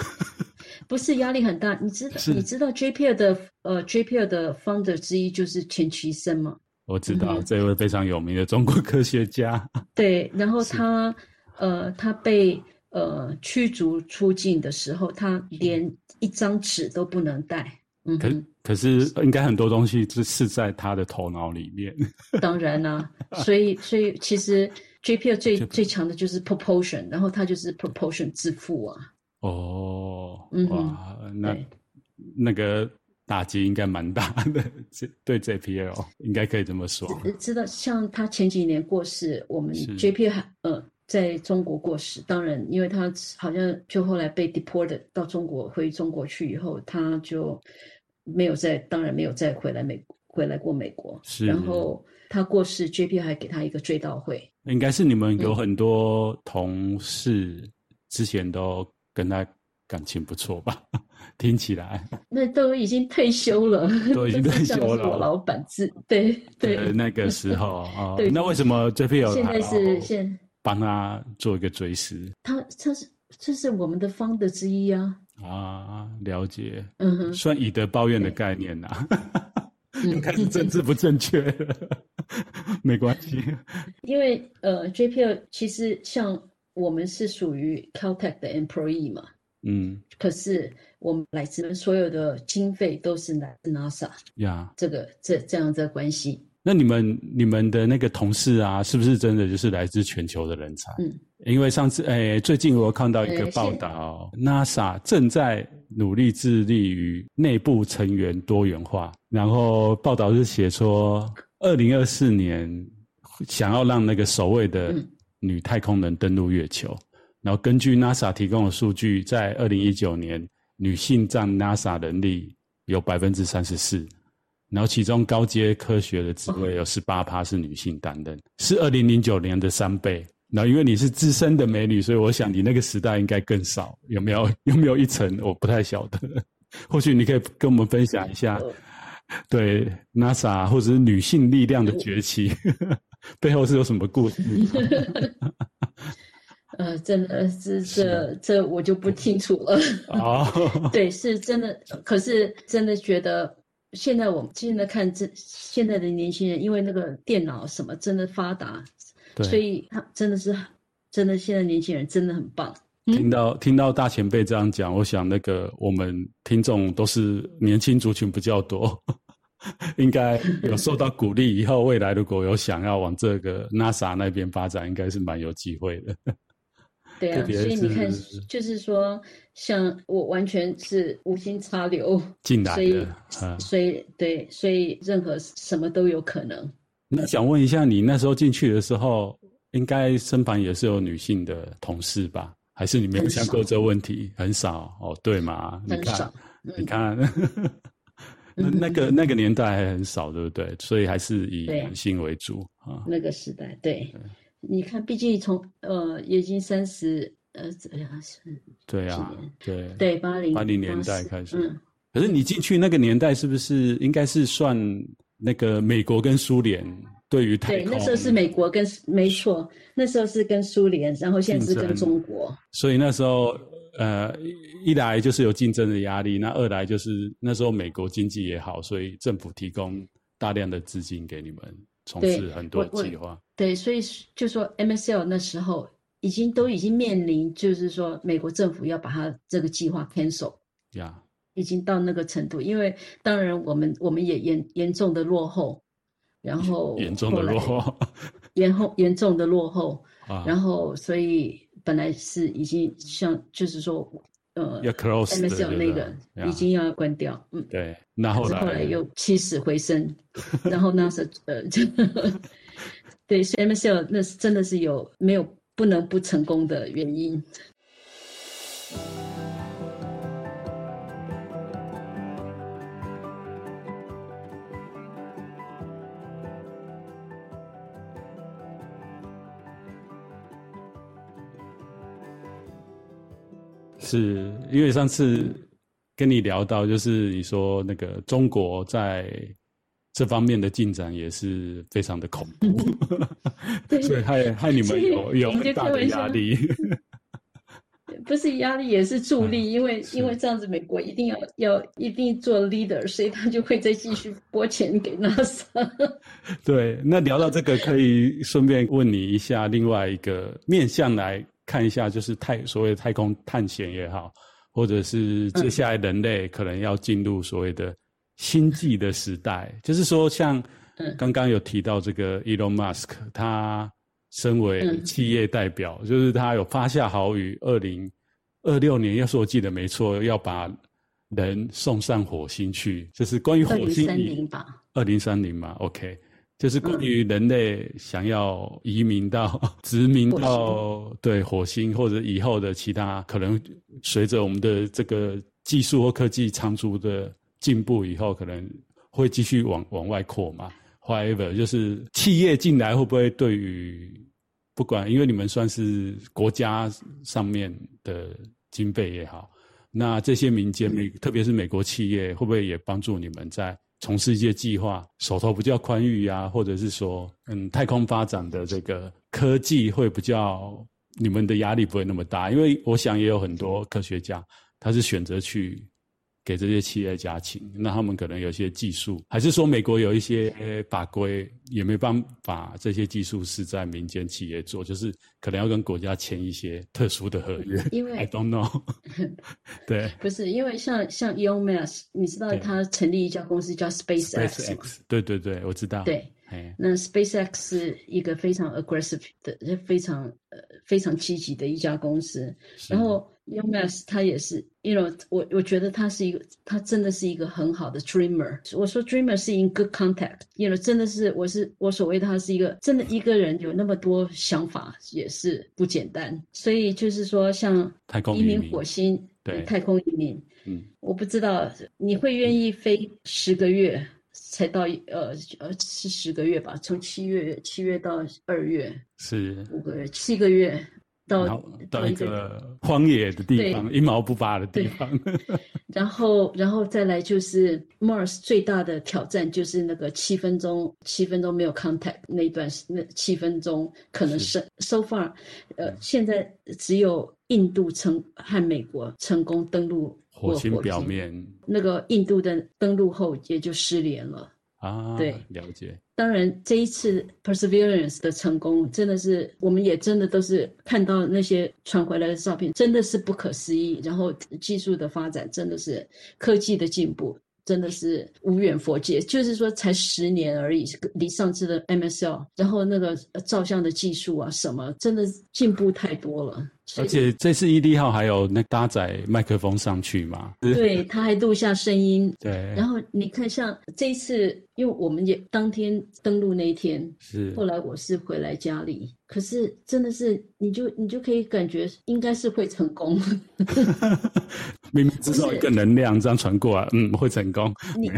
不是压力很大，你知道你知道 JPL 的呃 JPL 的 founder 之一就是钱其琛吗？我知道、嗯、这位非常有名的中国科学家。*laughs* 对，然后他呃，他被呃驱逐出境的时候，他连一张纸都不能带。嗯，可可是应该很多东西是是在他的头脑里面。*laughs* 当然啦、啊，所以所以其实 JPL 最最强的就是 proportion，然后他就是 proportion 之父啊。哦，嗯，哇，那那个打击应该蛮大的，*laughs* 这对 JPL 应该可以这么说。知道，像他前几年过世，我们 JPL 还呃在中国过世，当然，因为他好像就后来被 deported 到中国，回中国去以后，他就没有再，当然没有再回来美回来过美国。是，然后他过世，JPL 还给他一个追悼会。应该是你们有很多同事之前都。跟他感情不错吧？*laughs* 听起来那都已经退休了，*laughs* 都已经退休了。我老板是，对对，那个时候 *laughs* 啊，那为什么 JPL 现在是现帮他做一个追思？他他是这是我们的 founder 之一啊啊，了解，嗯哼，算以德报怨的概念呐，又开始政治不正确了，没关系，因为呃 JPL 其实像。我们是属于 Caltech 的 employee 嘛，嗯，可是我们来自所有的经费都是来自 NASA 呀，这个这这样的关系。那你们你们的那个同事啊，是不是真的就是来自全球的人才？嗯，因为上次哎，最近我看到一个报道，NASA 正在努力致力于内部成员多元化，然后报道是写说，二零二四年想要让那个所谓的、嗯。女太空人登陆月球，然后根据 NASA 提供的数据，在二零一九年，女性占 NASA 人力有百分之三十四，然后其中高阶科学的职位有十八趴是女性担任，是二零零九年的三倍。然后因为你是资深的美女，所以我想你那个时代应该更少，有没有？有没有一层？我不太晓得，或许你可以跟我们分享一下，对 NASA 或者是女性力量的崛起。背后是有什么故事？*laughs* 呃，真的是 *laughs* 这这我就不清楚了。哦，*laughs* 对，是真的。可是真的觉得，现在我们现在看这现在的年轻人，因为那个电脑什么真的发达，所以他真的是真的。现在年轻人真的很棒。听到听到大前辈这样讲，我想那个我们听众都是年轻族群比较多。*laughs* 应该有受到鼓励，以后未来如果有想要往这个 NASA 那边发展，应该是蛮有机会的。对啊，所以你看，就是说，像我完全是无心插柳进来的，所以，嗯、所以对，所以任何什么都有可能。那想问一下，你那时候进去的时候，应该身旁也是有女性的同事吧？还是你没有想过这个问题？很少，哦，对嘛？很少，你看，你看。那个那个年代还很少，对不对？所以还是以男性为主啊。那个时代，对，对你看，毕竟从呃，已经三十呃，怎样是？对啊，对对，八零八零年代开始。嗯，可是你进去那个年代，是不是应该是算那个美国跟苏联对于太空？对，那时候是美国跟没错，那时候是跟苏联，然后现在是跟中国。所以那时候。呃，一来就是有竞争的压力，那二来就是那时候美国经济也好，所以政府提供大量的资金给你们从事很多计划。对，所以就说 MSL 那时候已经都已经面临，就是说美国政府要把它这个计划 cancel，呀，已经到那个程度。因为当然我们我们也严严重的落后，然后严重的落后，严后严重的落后，*laughs* 啊，然后所以。本来是已经像，就是说，呃，MSL 那个已经要关掉，嗯，对，然后来后来又起死回生，*laughs* 然后那是呃，就 *laughs* 对，所以 MSL 那是真的是有没有不能不成功的原因。是因为上次跟你聊到，就是你说那个中国在这方面的进展也是非常的恐怖，*laughs* 所以害害你们有有很大的压力。*laughs* 不是压力也是助力，嗯、因为因为这样子美国一定要要一定做 leader，所以他就会再继续拨钱给 NASA。*laughs* 对，那聊到这个，可以顺便问你一下，另外一个面向来看一下，就是太所谓太空探险也好，或者是接下来人类可能要进入所谓的星际的时代，嗯、就是说像。刚刚有提到这个 Elon Musk，他身为企业代表，嗯、就是他有发下豪语，二零二六年，要是我记得没错，要把人送上火星去，就是关于火星。二零三零吧。二零三零嘛，OK，就是关于人类想要移民到、嗯、殖民到火对火星，或者以后的其他可能，随着我们的这个技术或科技长足的进步，以后可能会继续往往外扩嘛。However，就是企业进来会不会对于不管，因为你们算是国家上面的经费也好，那这些民间美，特别是美国企业，会不会也帮助你们在从事一些计划，手头比较宽裕呀？或者是说，嗯，太空发展的这个科技会比较，你们的压力不会那么大？因为我想也有很多科学家，他是选择去。给这些企业家请，那他们可能有些技术，还是说美国有一些法规也没办法，这些技术是在民间企业做，就是可能要跟国家签一些特殊的合约。因为 I don't know，*laughs* 对，不是因为像像 Elon Musk，你知道他成立一家公司叫 SpaceX，SpaceX，对对对，我知道。对，那 SpaceX 是一个非常 aggressive 的，非常呃非常积极的一家公司，然后。Musk 他也是，you know，我我觉得他是一个，他真的是一个很好的 dreamer。我说 dreamer 是 in good contact，you know，真的是，我是我所谓他是一个真的一个人有那么多想法也是不简单。所以就是说，像移民火星，对，太空移民，嗯，我不知道你会愿意飞十个月才到，呃呃是十个月吧？从七月七月到二月是五个月七个月。到到，到一个荒野的地方，一毛不拔的地方。*laughs* 然后，然后再来就是 Mars 最大的挑战就是那个七分钟，七分钟没有 contact 那一段，那七分钟可能是，是 so far，呃，现在只有印度成和美国成功登陆火星表面，那个印度的登陆后也就失联了。啊，对，了解。当然，这一次 Perseverance 的成功，真的是我们也真的都是看到那些传回来的照片，真的是不可思议。然后技术的发展，真的是科技的进步，真的是无远佛界。就是说，才十年而已，离上次的 MSL，然后那个照相的技术啊，什么，真的进步太多了。而且这次 ED 号还有那搭载麦克风上去嘛？对，他还录下声音。对。然后你看，像这一次，因为我们也当天登录那一天，是。后来我是回来家里，可是真的是，你就你就可以感觉应该是会成功。*laughs* 明明知道一个能量这样传过来，嗯，会成功。你，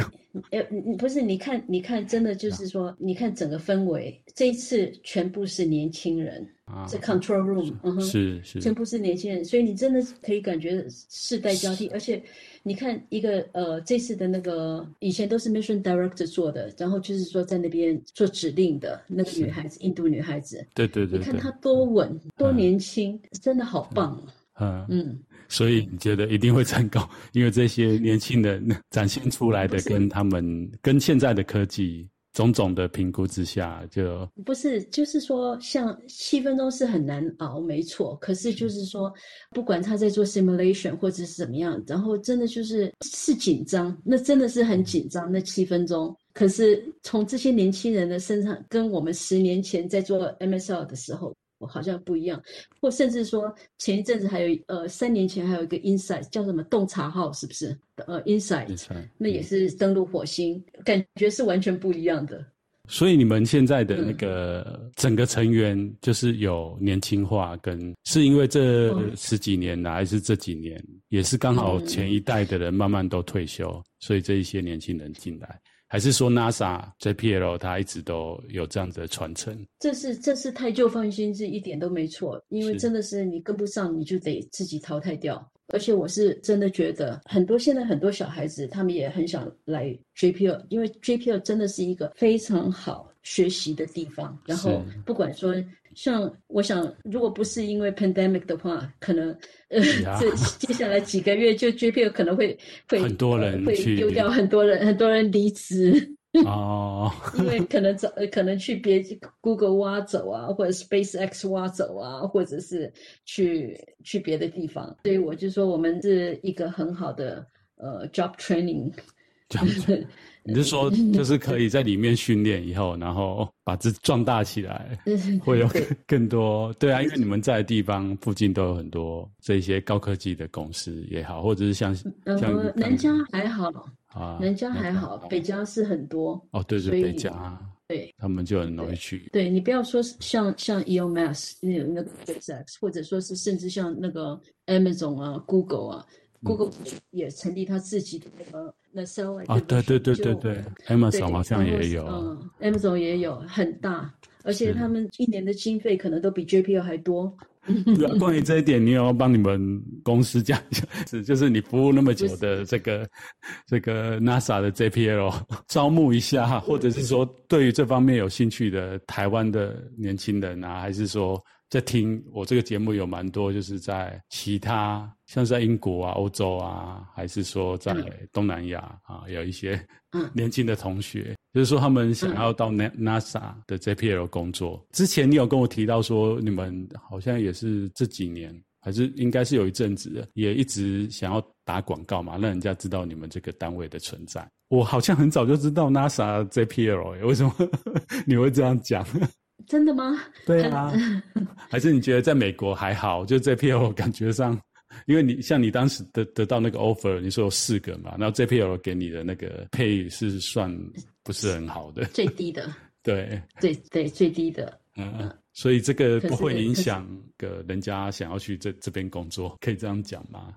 呃，你不是？你看，你看，真的就是说，啊、你看整个氛围，这一次全部是年轻人。在 control room，嗯哼，是是，全部是年轻人，所以你真的可以感觉世代交替，而且你看一个呃，这次的那个以前都是 mission director 做的，然后就是说在那边做指令的那个女孩子，印度女孩子，对对对，你看她多稳，多年轻，真的好棒，嗯嗯，所以你觉得一定会成功，*laughs* 因为这些年轻人展现出来的跟他们跟现在的科技。种种的评估之下，就不是，就是说，像七分钟是很难熬，没错。可是就是说，不管他在做 simulation 或者是怎么样，然后真的就是是紧张，那真的是很紧张。那七分钟，可是从这些年轻人的身上，跟我们十年前在做 MSL 的时候。好像不一样，或甚至说前一阵子还有呃三年前还有一个 InSight 叫什么洞察号是不是？呃 InSight 那也是登陆火星，嗯，感觉是完全不一样的。所以你们现在的那个整个成员就是有年轻化跟，跟是因为这十几年来，还是这几年也是刚好前一代的人慢慢都退休，嗯，所以这一些年轻人进来。还是说 NASA JPL 它一直都有这样子的传承？这是这是太旧换新是一点都没错，因为真的是你跟不上，你就得自己淘汰掉。而且我是真的觉得，很多现在很多小孩子他们也很想来 JPL，因为 JPL 真的是一个非常好学习的地方。然后不管说像我想，如果不是因为 pandemic 的话，可能呃，这 *laughs* 接下来几个月就 JPL 可能会会很多人会丢掉很多人，很多人离职。*laughs* 哦，因为可能走，可能去别 Google 挖走啊，或者 SpaceX 挖走啊，或者是去去别的地方。所以我就说，我们是一个很好的呃 job training。*laughs* 你是说，就是可以在里面训练以后，然后把这壮大起来，*laughs* 会有更更多？对啊，因为你们在的地方附近都有很多这些高科技的公司也好，或者是像南加还好。啊，南加还好，北加是很多哦。对对，北加，对，他们就很容易去。对，你不要说像像 EOS 那那个 SpaceX，或者说是甚至像那个 Amazon 啊、Google 啊，Google 也成立他自己的那个那 Satellite 啊，对对对对对，Amazon 好像也有，嗯，Amazon 也有很大，而且他们一年的经费可能都比 JPL 还多。*laughs* 对啊，关于这一点，你有要帮你们公司讲一下，是就是你服务那么久的这个这个 NASA 的 JPL 招募一下，或者是说对于这方面有兴趣的台湾的年轻人啊，还是说在听我这个节目有蛮多，就是在其他像是在英国啊、欧洲啊，还是说在东南亚啊，有一些 *laughs* 年轻的同学。就是说，他们想要到 NASA 的 JPL 工作。嗯。之前你有跟我提到说，你们好像也是这几年，还是应该是有一阵子，也一直想要打广告嘛，让人家知道你们这个单位的存在。我好像很早就知道 NASA JPL，为什么 *laughs* 你会这样讲？真的吗？对啊，*laughs* 还是你觉得在美国还好？就 JPL 感觉上。因为你像你当时得得到那个 offer，你说有四个嘛，然后 JPL 给你的那个 pay 是算不是很好的，最低的，*laughs* 对，对对最低的，嗯嗯，所以这个不会影响个人家想要去这这边工作，可以这样讲吗？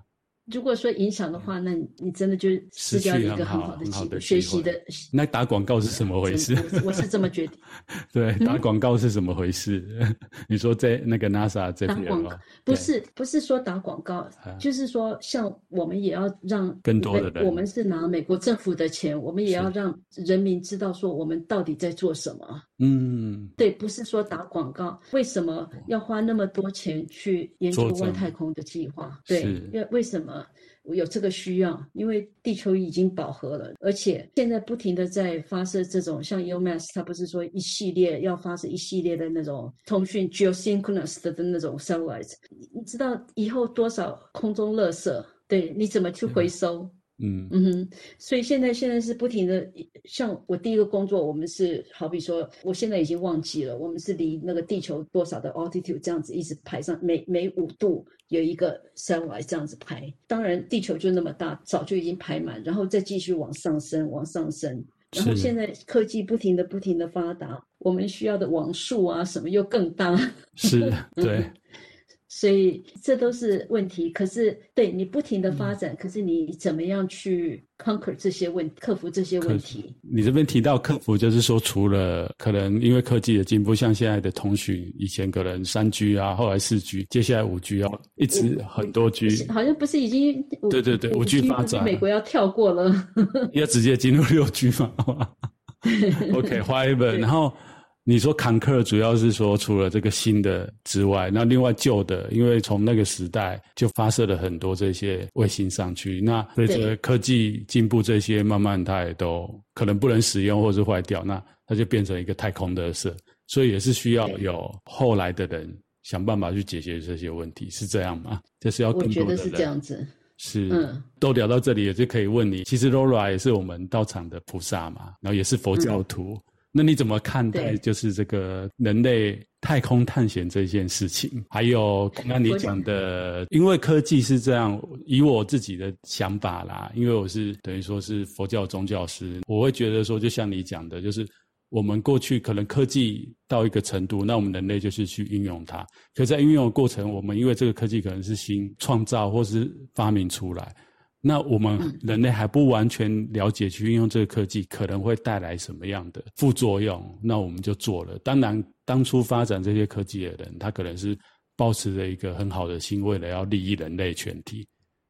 如果说影响的话，那你真的就失掉一个很好的机会，学习的。那打广告是什么回事？*laughs* 我是这么决定。*laughs* 对，打广告是怎么回事？*laughs* 你说在那个 NASA 这边打广告，不是不是说打广告，就是说像我们也要让更多的人，我们是拿美国政府的钱，我们也要让人民知道说我们到底在做什么。嗯，对，不是说打广告，为什么要花那么多钱去研究外太空的计划？对，因为为什么？我有这个需要，因为地球已经饱和了，而且现在不停的在发射这种像 EOMASS，它不是说一系列要发射一系列的那种通讯 geosynchronous 的那种 satellites，你知道以后多少空中垃圾？对，你怎么去回收？嗯嗯哼，所以现在现在是不停的，像我第一个工作，我们是好比说，我现在已经忘记了，我们是离那个地球多少的 altitude 这样子一直排上，每每五度有一个 satellite 这样子排。当然地球就那么大，早就已经排满，然后再继续往上升，往上升。然后现在科技不停的不停的发达，我们需要的网速啊什么又更大。是，*laughs* 对。所以这都是问题，可是对你不停的发展，嗯、可是你怎么样去 conquer 这些问，克服这些问题？你这边提到克服，就是说除了可能因为科技的进步，像现在的通讯，以前可能三 G 啊，后来四 G，接下来五 G 要一直很多 G，好像不是已经对对对五 G 发展，美国要跳过了，要直接进入六 G 嘛？*laughs* OK，whatever，然后。你说坎坷主要是说除了这个新的之外，那另外旧的，因为从那个时代就发射了很多这些卫星上去，那随着科技进步，这些慢慢它也都可能不能使用或是坏掉，那它就变成一个太空的事，所以也是需要有后来的人想办法去解决这些问题，是这样吗？就是要更多的人。我觉得是这样子。是，嗯，都聊到这里，也就可以问你，其实 Laura 也是我们道场的菩萨嘛，然后也是佛教徒。嗯那你怎么看待就是这个人类太空探险这件事情？还有刚刚你讲的，因为科技是这样，以我自己的想法啦，因为我是等于说是佛教宗教师，我会觉得说，就像你讲的，就是我们过去可能科技到一个程度，那我们人类就是去运用它，可在运用的过程，我们因为这个科技可能是新创造或是发明出来。那我们人类还不完全了解去运用这个科技可能会带来什么样的副作用，那我们就做了。当然，当初发展这些科技的人，他可能是抱持着一个很好的心，为了要利益人类全体。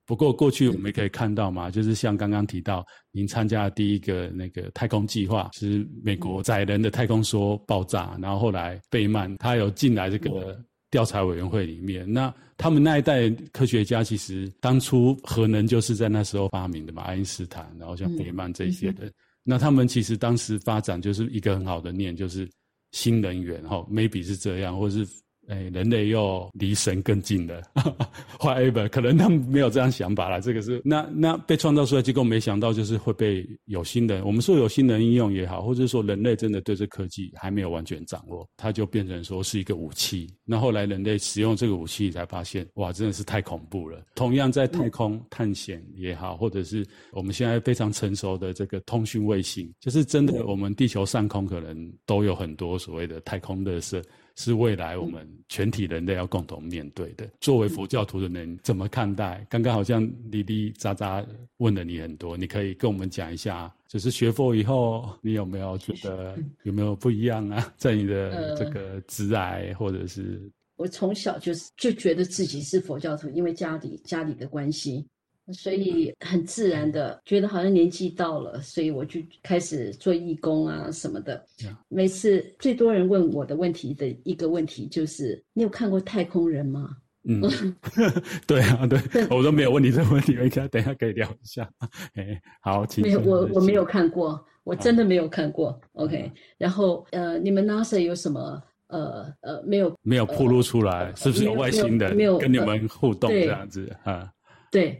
不过过去我们可以看到嘛，就是像刚刚提到您参加的第一个那个太空计划，是美国载人的太空梭爆炸，然后后来贝曼他有进来这个调查委员会里面。那他们那一代科学家其实当初核能就是在那时候发明的嘛，爱因斯坦，然后像费曼这些人，那他们其实当时发展就是一个很好的念，就是新能源哈，maybe 是这样，或者是。哎，人类又离神更近了。*laughs* Whatever，可能他们没有这样想法啦。这个是那那被创造出来，结果没想到就是会被有心人。我们说有心人应用也好，或者说人类真的对这科技还没有完全掌握，它就变成说是一个武器。那后来人类使用这个武器，才发现哇，真的是太恐怖了。同样在太空探险也好，或者是我们现在非常成熟的这个通讯卫星，就是真的，我们地球上空可能都有很多所谓的太空垃圾。是未来我们全体人类要共同面对的。作为佛教徒的人，怎么看待？刚刚好像滴滴渣渣问了你很多，你可以跟我们讲一下。就是学佛以后，你有没有觉得有没有不一样啊？*laughs* 在你的这个职涯，或者是我从小就是就觉得自己是佛教徒，因为家里家里的关系。所以很自然的觉得好像年纪到了，所以我就开始做义工啊什么的。每次最多人问我的问题的一个问题就是：你有看过太空人吗？嗯，*laughs* 对啊，对，我都没有问你这个问题，等一下等一下可以聊一下。哎，好，请。没有，我我没有看过，我真的没有看过。OK，然后呃，你们 NASA 有什么呃呃没有没有暴露出来？是不是有外星人跟你们互动这样子啊？对。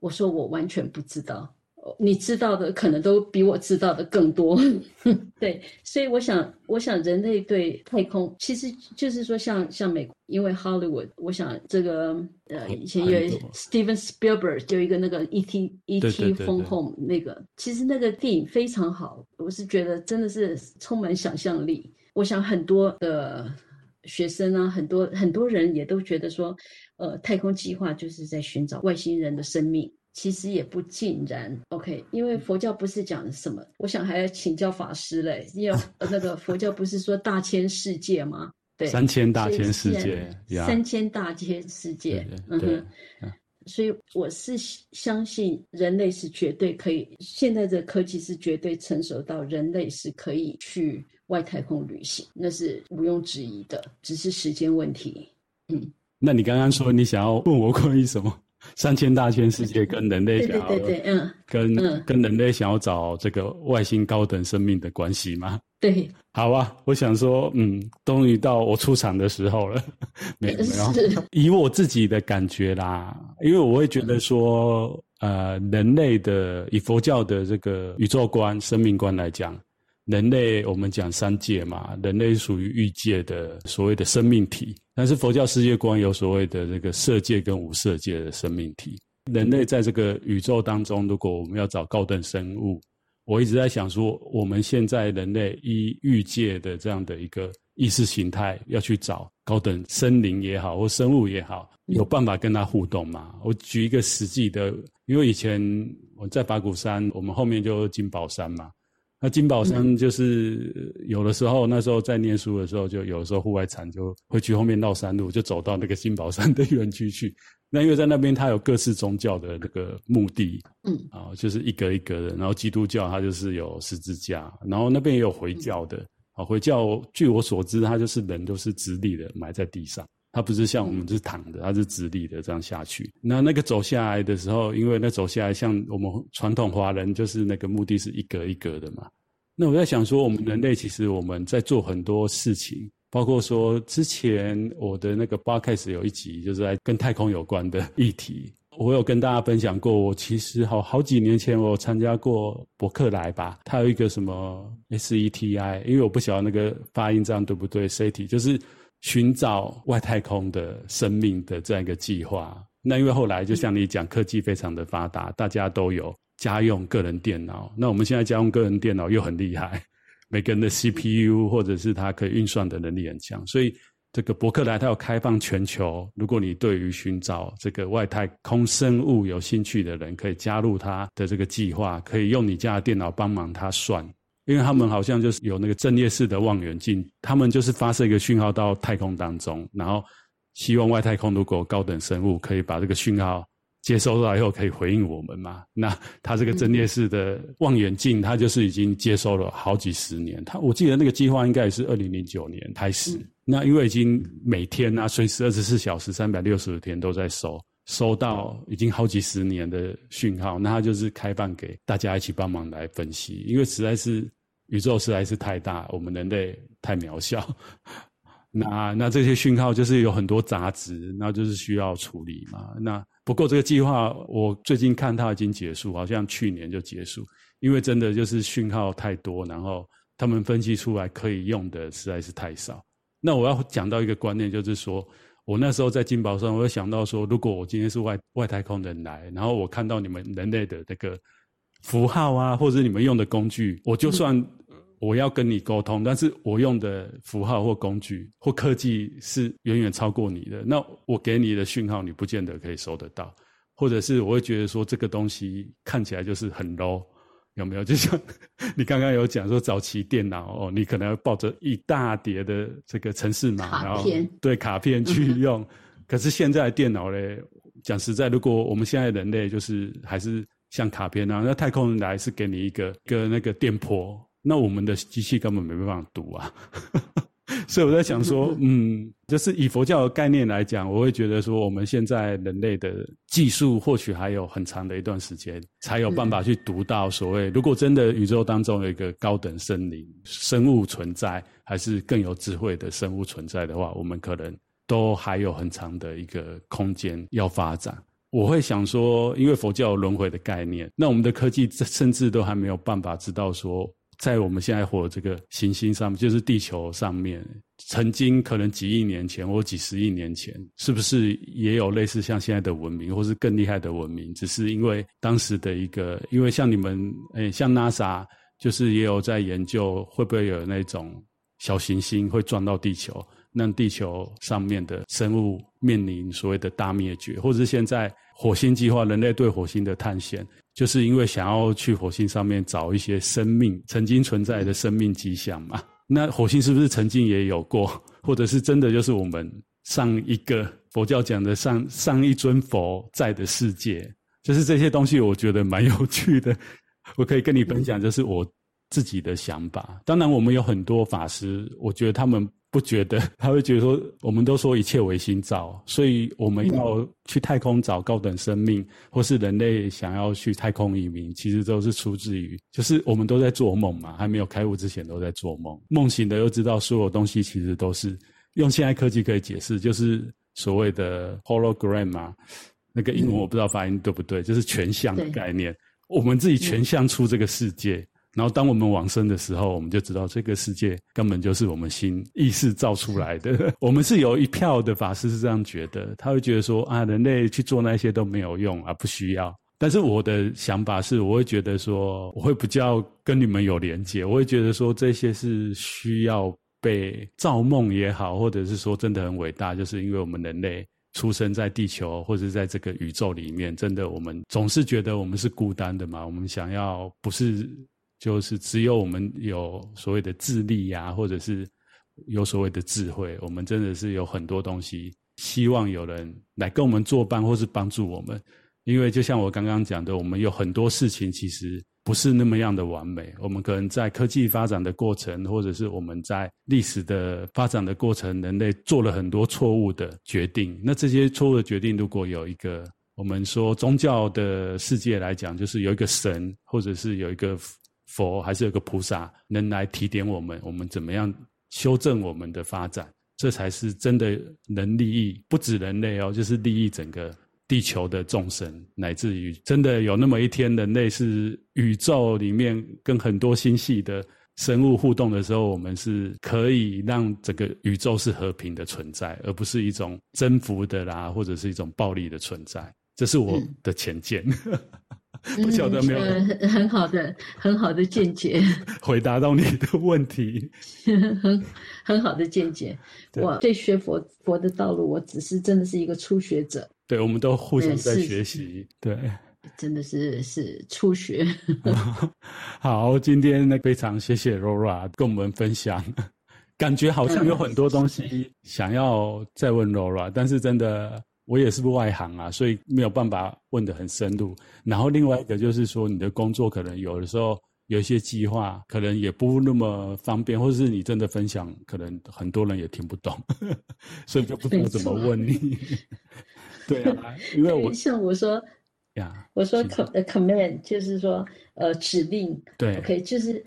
我说我完全不知道，你知道的可能都比我知道的更多。*laughs* 对，所以我想，我想人类对太空其实就是说像，像像美国，因为 Hollywood，我想这个呃，以前有 Steven Spielberg 就一个那个 E.T. E.T. Phone Home 那个，其实那个电影非常好，我是觉得真的是充满想象力。我想很多的学生啊，很多很多人也都觉得说。呃，太空计划就是在寻找外星人的生命，其实也不尽然。OK，因为佛教不是讲什么，我想还要请教法师嘞。因为 *laughs* 那个佛教不是说大千世界吗？对，三千大千世界，三千大千世界。嗯哼，所以我是相信人类是绝对可以，现在的科技是绝对成熟到人类是可以去外太空旅行，那是毋庸置疑的，只是时间问题。嗯。那你刚刚说你想要问我关于什么 *laughs* 三千大千世界跟人类想要对对对，嗯，跟跟人类想要找这个外星高等生命的关系吗？对，好啊，我想说，嗯，终于到我出场的时候了，*laughs* 没有没有，以我自己的感觉啦，因为我会觉得说，呃，人类的以佛教的这个宇宙观、生命观来讲。人类，我们讲三界嘛，人类属于欲界的所谓的生命体，但是佛教世界观有所谓的这个色界跟无色界的生命体。人类在这个宇宙当中，如果我们要找高等生物，我一直在想说，我们现在人类依欲界的这样的一个意识形态，要去找高等生灵也好，或生物也好，有办法跟他互动吗？我举一个实际的，因为以前我在法鼓山，我们后面就金宝山嘛。那金宝山就是有的时候，那时候在念书的时候，就有的时候户外禅就会去后面绕山路，就走到那个金宝山的 *laughs* 园区去。那因为在那边，它有各式宗教的那个墓地，嗯，啊，就是一格一格的。然后基督教它就是有十字架，然后那边也有回教的。啊，回教据我所知，它就是人都是直立的埋在地上。它不是像我们是躺的，它是直立的这样下去。那那个走下来的时候，因为那走下来像我们传统华人，就是那个墓地是一格一格的嘛。那我在想说，我们人类其实我们在做很多事情，包括说之前我的那个 podcast 有一集就是在跟太空有关的议题，我有跟大家分享过。我其实好好几年前我参加过伯克莱吧，它有一个什么 SETI，因为我不晓得那个发音这样对不对，SETI 就是。寻找外太空的生命的这样一个计划，那因为后来就像你讲，科技非常的发达，大家都有家用个人电脑。那我们现在家用个人电脑又很厉害，*laughs* 每个人的 CPU 或者是它可以运算的能力很强，所以这个伯克莱它要开放全球，如果你对于寻找这个外太空生物有兴趣的人，可以加入它的这个计划，可以用你家的电脑帮忙它算。因为他们好像就是有那个阵列式的望远镜，他们就是发射一个讯号到太空当中，然后希望外太空如果高等生物可以把这个讯号接收到以后可以回应我们嘛？*laughs* 那他这个阵列式的望远镜，它就是已经接收了好几十年。他我记得那个计划应该也是二零零九年开始。嗯、那因为已经每天啊，随时二十四小时、三百六十五天都在收，收到已经好几十年的讯号，那他就是开放给大家一起帮忙来分析。因为实在是宇宙实在是太大，我们人类太渺小。*laughs* 那那这些讯号就是有很多杂质，那就是需要处理嘛。那不过这个计划我最近看它已经结束，好像去年就结束，因为真的就是讯号太多，然后他们分析出来可以用的实在是太少。那我要讲到一个观念，就是说我那时候在金宝山，我会想到说，如果我今天是外外太空人来，然后我看到你们人类的那个符号啊，或者你们用的工具，我就算。我要跟你沟通，但是我用的符号或工具或科技是远远超过你的。那我给你的讯号，你不见得可以收得到，或者是我会觉得说这个东西看起来就是很 low，有没有？*laughs* 就像你刚刚有讲说早期电脑哦，你可能要抱着一大叠的这个程式码，然后对卡片去用。可是现在的电脑嘞，讲实在，如果我们现在人类就是还是像卡片啊，那太空人来是给你一个一个那个电波。那我们的机器根本没办法读啊，*laughs* 所以我在想说，嗯，就是以佛教的概念来讲，我会觉得说，我们现在人类的技术或许还有很长的一段时间，才有办法去读到所谓，如果真的宇宙当中有一个高等生灵生物存在，还是更有智慧的生物存在的话，我们可能都还有很长的一个空间要发展。我会想说，因为佛教有轮回的概念，那我们的科技甚至都还没有办法知道说。在我们现在活的这个行星上面，就是地球上面，曾经可能几亿年前或几十亿年前，是不是也有类似像现在的文明，或是更厉害的文明？只是因为当时的一个，因为像你们，诶，像 NASA，就是也有在研究，会不会有那种小行星会撞到地球，让地球上面的生物面临所谓的大灭绝，或者是现在火星计划，人类对火星的探险。就是因为想要去火星上面找一些生命曾经存在的生命迹象嘛。那火星是不是曾经也有过，或者是真的就是我们上一个佛教讲的上上一尊佛在的世界？就是这些东西，我觉得蛮有趣的。我可以跟你分享，就是我自己的想法。当然，我们有很多法师，我觉得他们。不觉得，他会觉得说，我们都说一切唯心造，所以我们要去太空找高等生命，或是人类想要去太空移民，其实都是出自于，就是我们都在做梦嘛，还没有开悟之前都在做梦，梦醒的又知道所有东西其实都是用现在科技可以解释，就是所谓的 *laughs* hologram 嘛，那个英文我不知道发音对不对，就是全像的概念，我们自己全像出这个世界。然后，当我们往生的时候，我们就知道这个世界根本就是我们心意识造出来的。*laughs* 我们是有一票的法师是这样觉得，他会觉得说啊，人类去做那些都没有用啊，不需要。但是我的想法是，我会觉得说，我会比较跟你们有连接，我会觉得说这些是需要被造梦也好，或者是说真的很伟大，就是因为我们人类出生在地球或者在这个宇宙里面，真的我们总是觉得我们是孤单的嘛，我们想要不是。就是只有我们有所谓的智力呀，或者是有所谓的智慧，我们真的是有很多东西，希望有人来跟我们作伴，或是帮助我们。因为就像我刚刚讲的，我们有很多事情其实不是那么样的完美。我们可能在科技发展的过程，或者是我们在历史的发展的过程，人类做了很多错误的决定。那这些错误的决定，如果有一个我们说宗教的世界来讲，就是有一个神，或者是有一个。佛还是有个菩萨能来提点我们，我们怎么样修正我们的发展，这才是真的能利益不止人类哦，就是利益整个地球的众生，乃至于真的有那么一天，人类是宇宙里面跟很多星系的生物互动的时候，我们是可以让整个宇宙是和平的存在，而不是一种征服的啦，或者是一种暴力的存在。这是我的浅见。*laughs* *laughs* 不晓得没有、嗯呃、*laughs* 很好的很好的见解，*laughs* 回答到你的问题，很很好的见解。我对学佛佛的道路，我只是真的是一个初学者。对，我们都互相在学习。对，真的是是初学。好，今天呢非常谢谢 Laura 跟我们分享，感觉好像有很多东西想要再问 Laura，但是真的。我也是外行啊，所以没有办法问得很深入。然后另外一个就是说，你的工作可能有的时候有一些计划，可能也不那么方便，或者是你真的分享，可能很多人也听不懂，*laughs* 所以就不知道怎么问你。对啊，因为我 *laughs* 像我说呀，我说 command 就是说呃指令，对，OK 就是。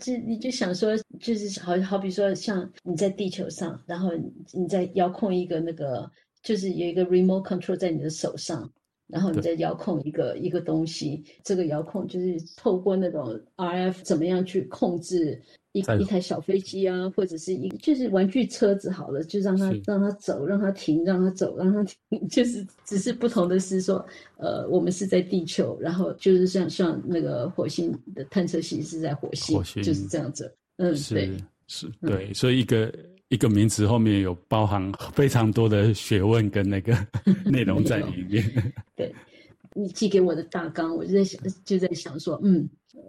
就你就想说，就是好好比说，像你在地球上，然后你在遥控一个那个，就是有一个 remote control 在你的手上，然后你在遥控一个一个东西，这个遥控就是透过那种 RF 怎么样去控制。一一台小飞机啊，或者是一就是玩具车子好了，就让它让它走，让它停，让它走，让它停，*laughs* 就是只是不同的是说，呃，我们是在地球，然后就是像像那个火星的探测器是在火星，火星就是这样子。嗯，对是，对，嗯、所以一个一个名词后面有包含非常多的学问跟那个 *laughs* 内容在里面。*laughs* 对，你寄给我的大纲，我就在想，就在想说，嗯。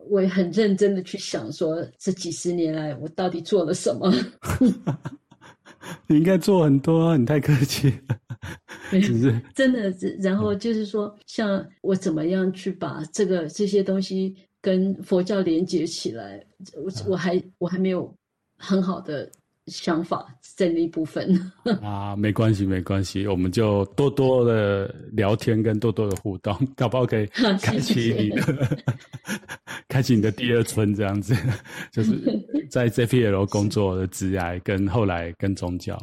我也很认真的去想，说这几十年来我到底做了什么？*laughs* 你应该做很多，啊你太客气了。只是真的，然后就是说，像我怎么样去把这个这些东西跟佛教连接起来，我我还我还没有很好的。想法在那一部分。*laughs* 啊，没关系，没关系，我们就多多的聊天跟多多的互动，*laughs* 搞不好可以 *laughs* 开启你的，啊、开启你的第二春这样子，就是在 JPL 工作的职涯跟后来跟宗教，